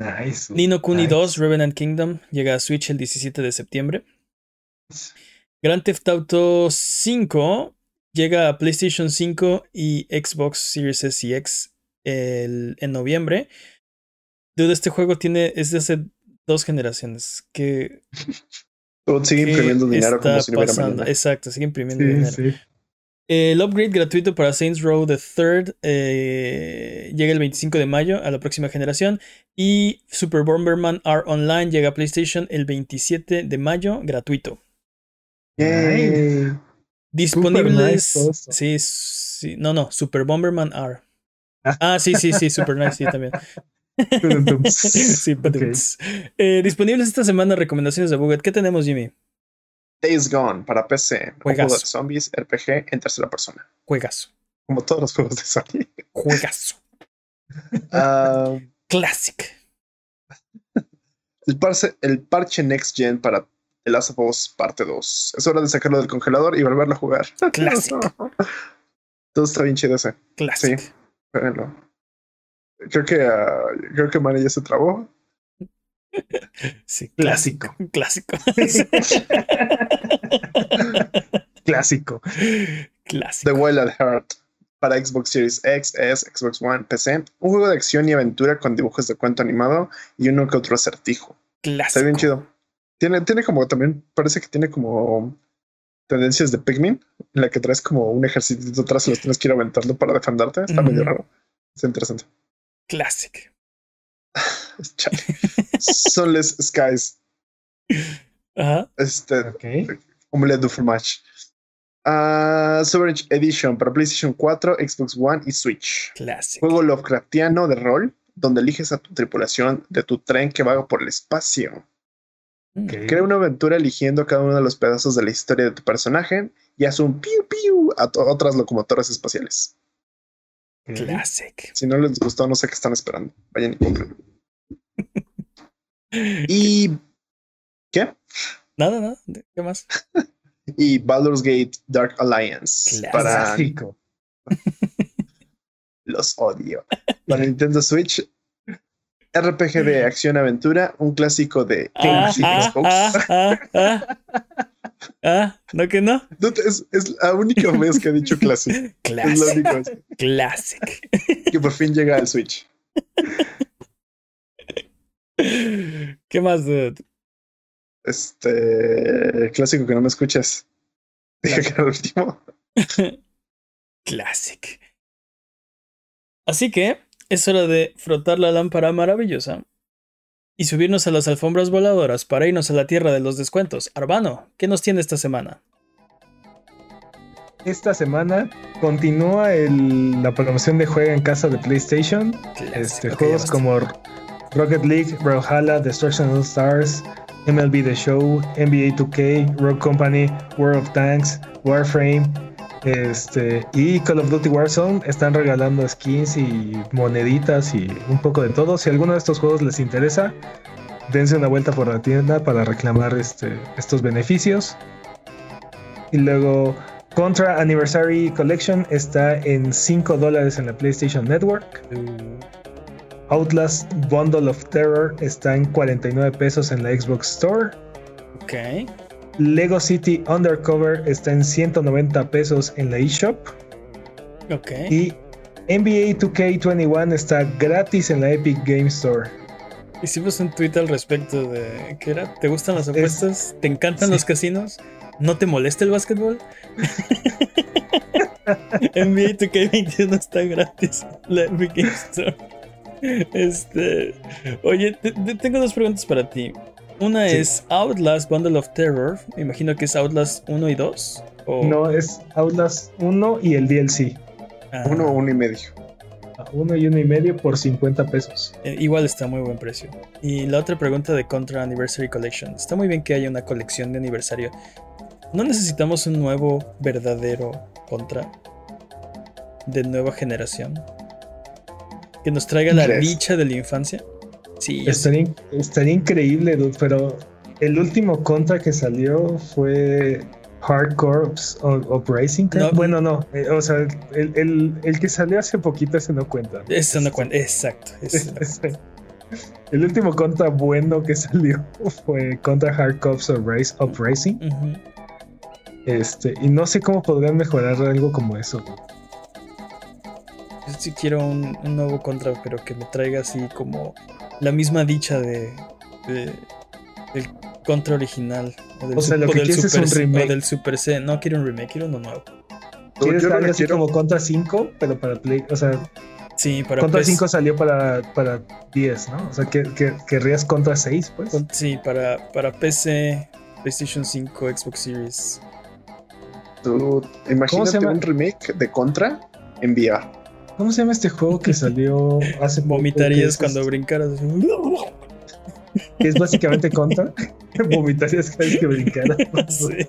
Nice. Nino Kuni Nice. 2 Revenant Kingdom llega a Switch el 17 de septiembre. Grand Theft Auto 5 llega a PlayStation 5 y Xbox Series S y X el- en noviembre. Dude, este juego tiene es de hace dos generaciones. ¿Qué, Dude, sigue imprimiendo dinero está como si no pasando? Exacto, sigue imprimiendo Sí, dinero. sí. El upgrade gratuito para Saints Row the Third eh, llega el 25 de mayo a la próxima generación. Y Super Bomberman R Online llega a PlayStation el 27 de mayo gratuito. Yay. Disponibles. nice sí, sí. No, no, Super Bomberman R. Ah. Sí, sí, sí, Super Nice, sí, también. sí, Ok. patents. Eh, disponibles esta semana recomendaciones de Buget. ¿Qué tenemos, Jimmy? Days Gone para PC. Juegazo. juego de zombies RPG en tercera persona. Juegazo. Como todos los juegos de Sony. Juegazo. Ah, Classic. el, parche, el parche Next Gen para The Last of Us Parte 2. Es hora de sacarlo del congelador y volverlo a jugar. Classic. Todo está bien chido ese. Classic. Jueguenlo. Creo que, ah, creo que ya se trabó. Sí, Clásico. Clásico. Clásico. Clásico. The Wild at Heart para Xbox Series X, S, Xbox One, PC. Un juego de acción y aventura con dibujos de cuento animado y uno que otro acertijo. Está Clásico. bien chido. Tiene, tiene como también, parece que tiene como tendencias de Pikmin, en la que traes como un ejército atrás y los tienes que ir aventando para defenderte. Está medio raro. Está interesante. Classic. Chale. Sunless Skies. Ajá. Este, Ok. Omelette du Fromage. Ah, Sovereign Edition para PlayStation 4, Xbox One y Switch. Classic. Juego Lovecraftiano de rol, donde eliges a tu tripulación de tu tren que vaga por el espacio. Mm. Crea una aventura eligiendo cada uno de los pedazos de la historia de tu personaje y haz un piu piu a otras locomotoras espaciales. Classic. Si no les gustó, no sé qué están esperando. Vayan y compren. Y. ¿Qué? Nada, nada. ¿Qué más? Y Baldur's Gate Dark Alliance Clásico. para los odio. Para Nintendo Switch, RPG de acción-aventura, un clásico de Ah, Xbox. ah, ah, ah, ah. Ah, ¿no que no? Es, es la única vez que ha dicho clásico. Es la Classic. única vez Classic. que por fin llega al Switch. ¿Qué más, dude? Este clásico que no me escuchas. Dije que era el último. Classic. Así que es hora de frotar la lámpara maravillosa y subirnos a las alfombras voladoras para irnos a la tierra de los descuentos. Arbano, ¿qué nos tiene esta semana? Esta semana continúa el- la promoción de juega en casa de PlayStation. Este, juegos como Rocket League, Brawlhalla, Destruction All Stars, MLB The Show, NBA 2K, Rogue Company, World of Tanks, Warframe, este, y Call of Duty Warzone están regalando skins y moneditas y un poco de todo. Si alguno de estos juegos les interesa, dense una vuelta por la tienda para reclamar este, estos beneficios. Y luego Contra Anniversary Collection está en 5 dólares en la PlayStation Network. Outlast Bundle of Terror está en 49 pesos en la Xbox Store. Ok. Lego City Undercover está en 190 pesos en la eShop. Ok. Y NBA 2K21 está gratis en la Epic Game Store. Hicimos un tweet al respecto de. ¿Qué era? ¿Te gustan las Es- apuestas? ¿Te encantan sí. los casinos? ¿No te molesta el básquetbol? NBA 2K21 está gratis. en La Epic Game Store. Este. Oye, te- te- tengo dos preguntas para ti. Una Sí. es Outlast Bundle of Terror. Me imagino que es Outlast 1 y 2. O... No, es Outlast 1 y el DLC. Ah, Uno, uno y medio. A Uno y uno y medio por 50 pesos. eh, igual está muy buen precio. Y la otra pregunta de Contra Anniversary Collection. Está muy bien que haya una colección de aniversario. ¿No necesitamos un nuevo verdadero Contra? De nueva generación. Que nos traiga la ¿Crees? dicha de la infancia. Sí, Estaría, in- estaría increíble, dude, pero el último contra que salió fue Hard Corps Uprising. No. Bueno, no. eh, o sea, el, el- el que salió hace poquito ese no cuenta. Eso no cuenta. Exacto. ese no Ese- el último contra bueno que salió fue contra Hard Corps Upris- Uprising. Este, y no sé cómo podrían mejorar algo como eso. dude. Yo sí quiero un, un nuevo Contra, pero que me traiga así como la misma dicha de, de- del Contra original. O del, O sea, lo que del quieres es Super un o remake. del Super C. No quiero un remake, quiero uno nuevo. ¿Quieres algo así quiero- como Contra 5? Pero para Play. O sea, Sí, para Contra PS 5 salió para, para 10, ¿no? O sea, que, que- querrías Contra 6, pues. sí, para, para PC, PlayStation 5, Xbox Series. Tú, imagínate un remake de Contra en VR. ¿Cómo se llama este juego que salió hace poco? Vomitarías es- cuando brincaras. así. Que es básicamente Contra. Vomitarías cada vez que brincara. Sí.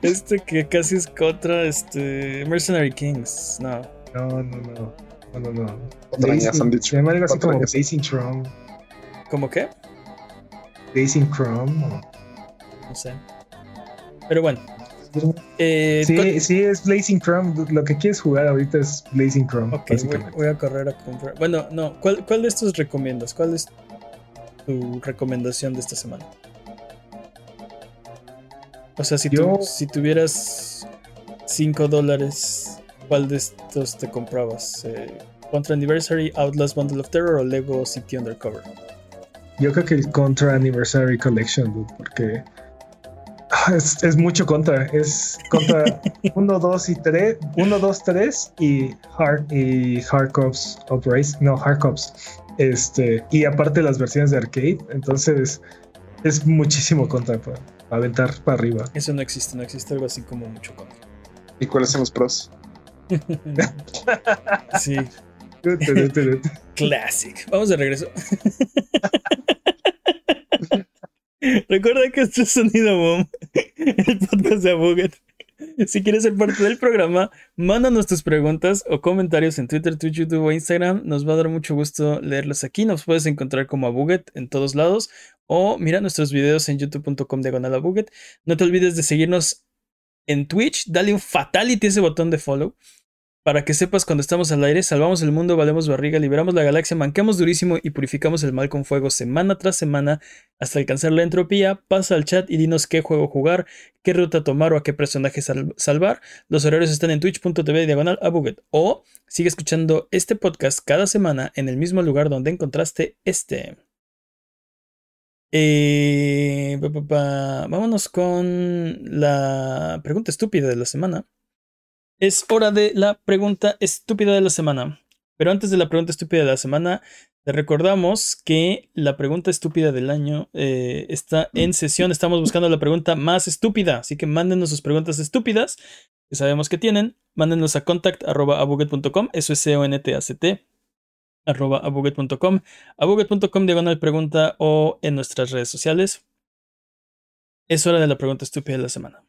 Este que casi es contra este Mercenary Kings. No. No, no, no. No, no, no. Patrañas han dicho. Se llama algo así como Chrome. ¿Cómo qué? Blazing Chrome. o- No sé. Pero bueno. Eh, Sí, sí, es Blazing Chrome. Lo que quieres jugar ahorita es Blazing Chrome. Ok, voy, a correr a comprar. Bueno, no. ¿Cuál, ¿Cuál de estos recomiendas? ¿Cuál es tu recomendación de esta semana? O sea, si, tú- Yo- si tuvieras 5 dólares, ¿cuál de estos te comprabas? Eh, Contra Anniversary, Outlast Bundle of Terror o Lego City Undercover? Yo creo que el Contra Anniversary Collection, dude, porque es, es mucho contra. Es contra 1, 2 y 3, 1, 2, 3 y Hard y Hard Cops Operation, no, Hard Cops. Este, y aparte las versiones de arcade, entonces es muchísimo contra para, aventar para arriba. Eso no existe, no existe algo así como mucho contra. ¿Y cuáles son los pros? sí, classic. Vamos de regreso. Recuerda que esto es Sonido Boom, el podcast de Abuget. Si quieres ser parte del programa, mándanos tus preguntas o comentarios en Twitter, Twitch, YouTube o Instagram. Nos va a dar mucho gusto leerlos aquí. Nos puedes encontrar como Abuget en todos lados o mira nuestros videos en youtube.com diagonal. No te olvides de seguirnos en Twitch. Dale un fatality a ese botón de follow para que sepas cuando estamos al aire, salvamos el mundo, valemos barriga, liberamos la galaxia, manqueamos durísimo y purificamos el mal con fuego semana tras semana hasta alcanzar la entropía. Pasa al chat y dinos qué juego jugar, qué ruta tomar o a qué personaje sal- salvar. Los horarios están en twitch.tv diagonal a. O sigue escuchando este podcast cada semana en el mismo lugar donde encontraste este. Eh. Vámonos con la pregunta estúpida de la semana. Es hora de la pregunta estúpida de la semana. Pero antes de la pregunta estúpida de la semana, te recordamos que la pregunta estúpida del año eh, está en sesión. Estamos buscando la pregunta más estúpida, así que mándenos sus preguntas estúpidas, que sabemos que tienen. Mándenos a contact.abuget.com, eso es C-O-N-T-A-C-T, arroba abuget.com, abuget.com diagonal pregunta o en nuestras redes sociales. Es hora de la pregunta estúpida de la semana.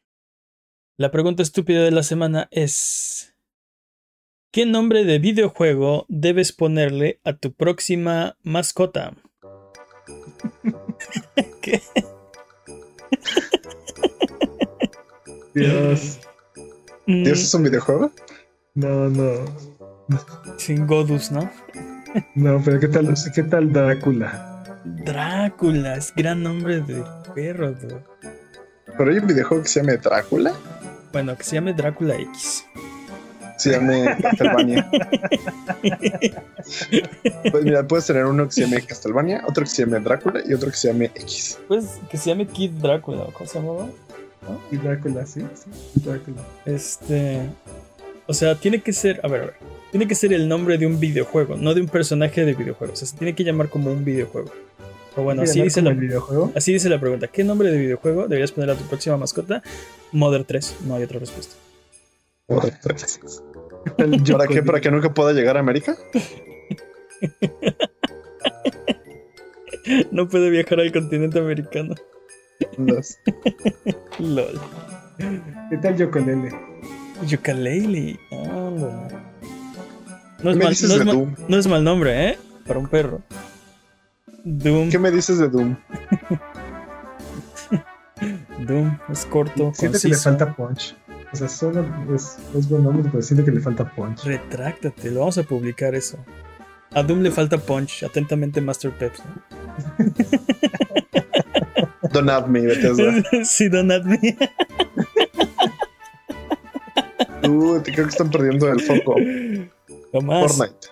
La pregunta estúpida de la semana es... ¿Qué nombre de videojuego debes ponerle a tu próxima mascota? ¿Qué? Dios. Mm, ¿Dios es un videojuego? No, no. Sin Godus, ¿no? No, pero ¿qué tal, qué tal Drácula? Drácula, es gran nombre de perro. dude. Pero hay un videojuego que se llama Drácula. Bueno, que se llame Drácula X. Se llama Castlevania. pues mira, puedes tener uno que se llame Castlevania, otro que se llame Drácula y otro que se llame X. Pues que se llame Kid Drácula, ¿o ¿cómo se llamaba? Y Drácula, sí, sí. Drácula. Este. O sea, tiene que ser. A ver, a ver. Tiene que ser el nombre de un videojuego, no de un personaje de videojuego. O sea, se tiene que llamar como un videojuego. O bueno, así ¿Llamar dice, la, el videojuego? así dice la pregunta. ¿Qué nombre de videojuego deberías poner a tu próxima mascota? Mother 3. No hay otra respuesta. El ¿Para qué? ¿Para que nunca pueda llegar a América? No puede viajar al continente americano. Dos. LOL. ¿Qué tal Yocolele? Yooka-Laylee. Ándale. No no es mal nombre, ¿eh? Para un perro. Doom. ¿Qué me dices de Doom? Doom. Es corto, Siento que le falta punch. O sea, suena, es, es buen nombre, pero siento que le falta punch. Retráctate, lo vamos a publicar eso. A Doom le falta punch. Atentamente, Master Peps. ¿no? Don't have me, Bethesda. sí, don't at me. Uh, te creo que están perdiendo el foco. Jamás. Fortnite.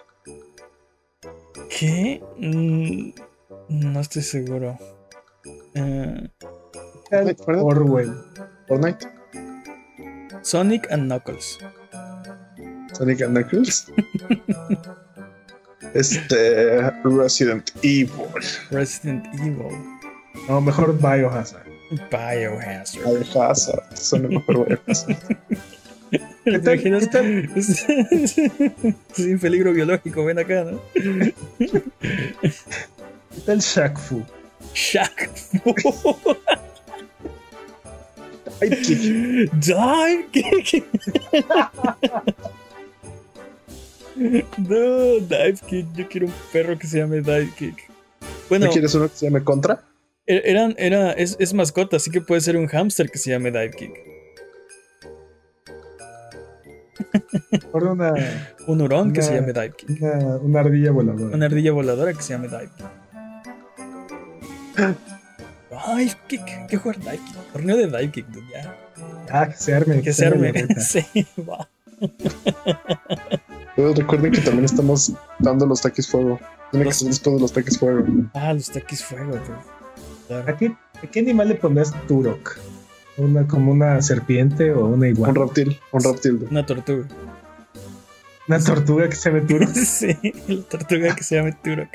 ¿Qué? Mm, no estoy seguro. Eh, ¿Qué. Orwell. Fortnite. Sonic and Knuckles. Sonic and Knuckles. Este. Resident Evil. Resident Evil. No, mejor Biohazard. Biohazard. Biohazard. Son el mejor Biohazard. ¿Te tal- imaginas? qué Sin peligro biológico, ven acá, ¿no? ¿Qué tal Shaq Fu? Shaq. Qué- Dive kick. No, dive kick. Yo quiero un perro que se llame dive kick. Bueno, ¿No quieres uno que se llame Contra? e- eran, era, es, es mascota, así que puede ser un hámster que se llame dive kick. Por una, Un hurón que se llame dive kick. una, una ardilla voladora. Una ardilla voladora que se llame dive kick. Dive kick. ¿Qué jugar dive kick? Torneo de dive kick, dude, ya. Ah, que se arme. Que se arme. Sí, va. Pero recuerden que también estamos dando los taquis fuego. Tiene que Los- ser después de los taquis fuego. Ah, los taquis fuego. Claro. ¿A qué, a qué animal le pondrás Turok? Una, ¿Como una serpiente o una Un iguana? reptil, un reptil. Una tortuga. Una tortuga que se llame Turok. Sí, la tortuga que se llama Turok.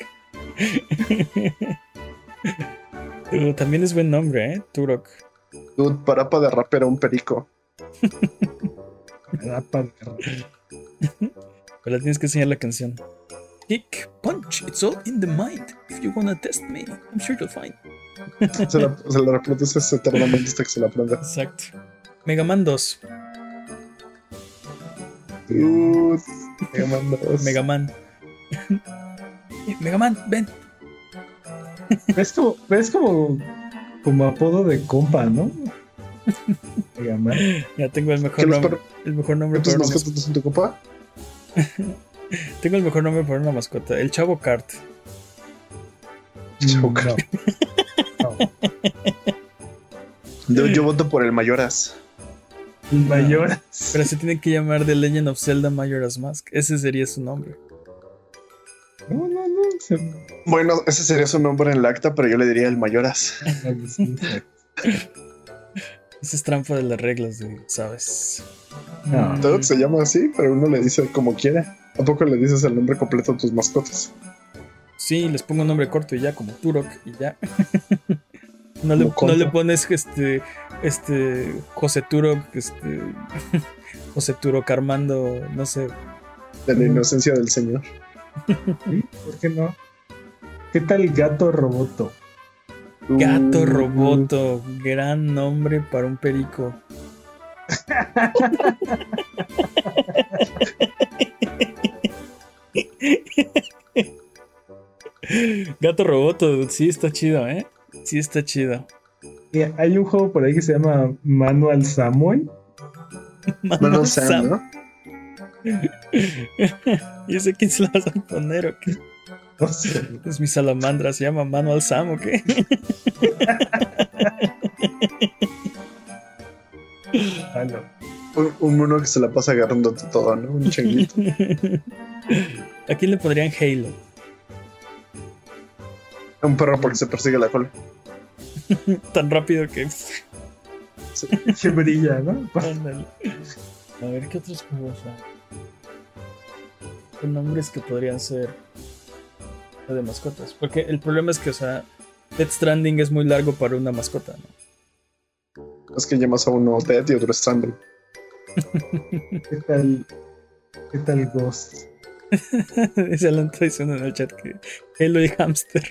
Pero también es buen nombre, ¿eh? Turok. Dude, parapa de rap era un perico. Rapa de rata. Pero le tienes que enseñar la canción. Kick, punch, it's all in the mind. If you wanna test me, I'm sure you'll find. Se la, se la reproduces eternamente hasta que se la aprenda. Exacto. Mega Man 2. Dude, Mega Man 2. Mega Man. Mega Man, ven. Es como, es como, como apodo de compa, ¿no? Ya tengo el ¿Qué mejor nombre. El mejor nombre ¿Cuántos para una son tu mascota. Tengo el mejor nombre para una mascota. El Chavo Kart. Choca. No. No. Dude, yo voto por el Mayoras. Mayor. Pero se tiene que llamar The Legend of Zelda Majora's Mask. Ese sería su nombre. No, no, no. se- Bueno, ese sería su nombre en el acta, pero yo le diría el Mayoras. Esa es trampa de las reglas, de, ¿sabes? No. Todo se llama así, pero uno le dice como quiera. ¿A poco le dices el nombre completo a tus mascotas? Sí, les pongo un nombre corto y ya, como Turok y ya. no, le, no le pones este, este, José Turok, este, José Turok Armando, no sé. De la inocencia del señor. ¿Por qué no? ¿Qué tal Gato Roboto? Gato uh. Roboto, gran nombre para un perico. Gato Roboto, sí está chido, ¿eh? Sí está chido. hay un juego por ahí que se llama Manual Samuel. Manual Sam, ¿no? ¿Y ese quién se lo vas a poner o qué? No sé. Es mi salamandra, se llama Manual Sam o qué? ah, no. Un, mono que se la pasa agarrando todo, ¿no? Un changuito. ¿A quién le pondrían Halo? Un perro porque se persigue la cola. Tan rápido que. Se brilla, ¿no? A ver, ¿qué otros juegos hay? Con nombres que podrían ser de mascotas. Porque el problema es que, o sea, Dead Stranding es muy largo para una mascota, ¿no? Es que llamas a uno Dead y otro Stranding. ¿Qué tal? ¿Qué tal Ghost? Dice Alan diciendo en el chat que Halo y Hamster.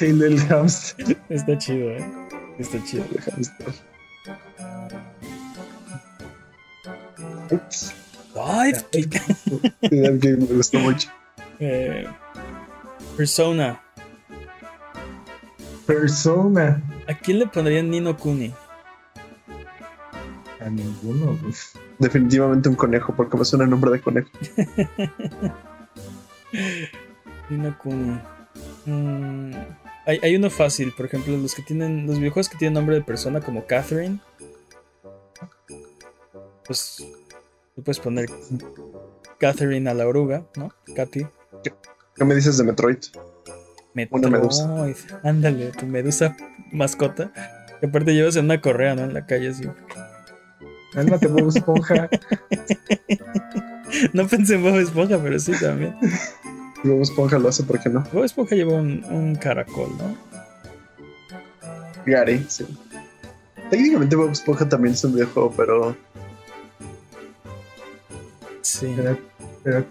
Halo el Hamster. Está chido, eh. Está chido el Hamster. Ups. Dive Kick me gustó mucho. Eh, Persona. Persona. ¿A quién le pondrían Nino Kuni? A ninguno. Definitivamente un conejo, porque me suena el nombre de conejo. Nino Kuni. Mm, hay, hay, uno fácil, por ejemplo, los que tienen. Los videojuegos que tienen nombre de persona como Catherine. Pues. Tú puedes poner Catherine a la oruga, ¿no? Katy. ¿Qué me dices de Metroid? Metroid. Una medusa. Ándale, tu medusa mascota. Que aparte llevas en una correa, ¿no? En la calle así. Cálmate, Bob Esponja. no pensé en Bob Esponja, pero sí también. Bob Esponja lo hace, ¿por qué no? Bob Esponja lleva un, caracol, ¿no? Gary, sí. Técnicamente Bob Esponja también es un videojuego, pero. Sí. Pero, ¿a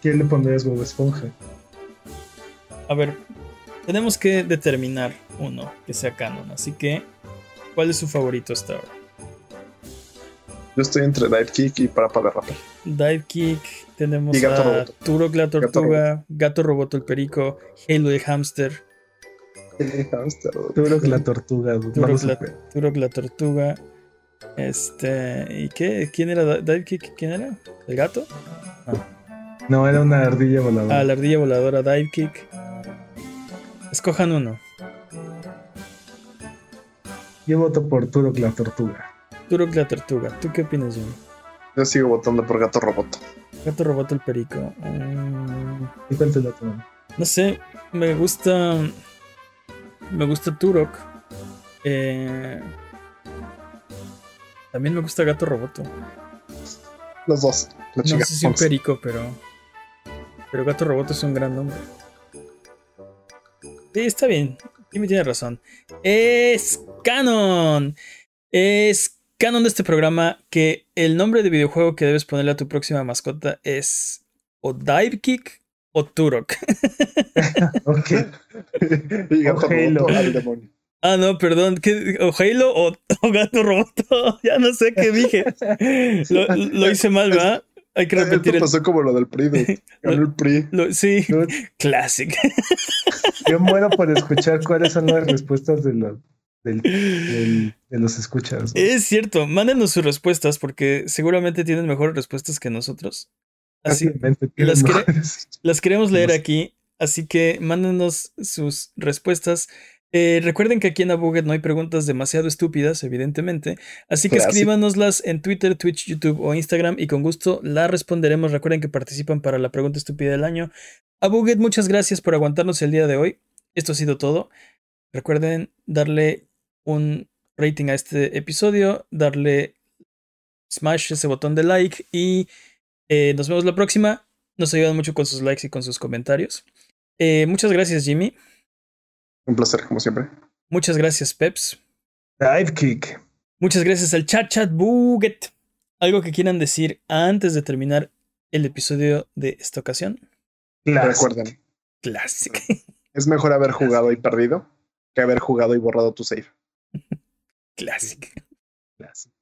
quién le pondrías Bob Esponja? A ver, tenemos que determinar uno que sea canon, así que, ¿cuál es su favorito hasta ahora? Yo estoy entre Dive Kick y Parapa de Rapper. Dive Kick, tenemos a Turok la Tortuga, Gato, Roboto el Perico, Halo el Hamster. El Hamster. Turok la Tortuga. Turok la, Tortuga. Este. ¿Y qué? ¿Quién era Dive Kick? ¿Quién era? ¿El gato? No. era una ardilla voladora. Ah, la ardilla voladora, Dive Kick. Escojan uno. Yo voto por Turok la Tortuga. Turok la Tortuga. ¿Tú qué opinas, Jimmy? Yo sigo votando por Gato Roboto. Gato Roboto el Perico. Mm. ¿Y cuál otro? No sé, me gusta. Me gusta Turok. Eh, también me gusta Gato Roboto. Los dos. no sé si un perico, pero. Pero Gato Roboto es un gran nombre. Sí, está bien. Jimmy tiene razón. Es canon. Es canon de este programa que el nombre de videojuego que debes ponerle a tu próxima mascota es o Dive Kick o Turok. ok. Halo. Al demonio. Ah, no, perdón. ¿O Halo o, Gato Roboto? ya no sé qué dije. Lo, hice mal, ¿verdad? Hay que repetir. Esto pasó como lo del PRI. Ganó el PRI. sí, classic. Yo muero por escuchar cuáles son las respuestas de los, de los escuchas. Es cierto. Mándenos sus respuestas porque seguramente tienen mejores respuestas que nosotros. Así las, las queremos leer aquí. Así que mándenos sus respuestas eh, recuerden que aquí en Abuget no hay preguntas demasiado estúpidas, evidentemente, así que escríbanoslas en Twitter, Twitch, YouTube o Instagram y con gusto las responderemos. Recuerden que participan para la pregunta estúpida del año. Abuget, muchas gracias por aguantarnos el día de hoy. Esto ha sido todo. Recuerden darle un rating a este episodio, darle smash ese botón de like y eh, nos vemos la próxima. Nos ayudan mucho con sus likes y con sus comentarios. Eh, muchas gracias, Jimmy. Un placer, como siempre. Muchas gracias, Peps. Dive kick. Muchas gracias al chat chat buget. ¿Algo que quieran decir antes de terminar el episodio de esta ocasión? Recuerden. Clásico. Es mejor haber jugado y perdido que haber jugado y borrado tu save. Clásico. Clásico.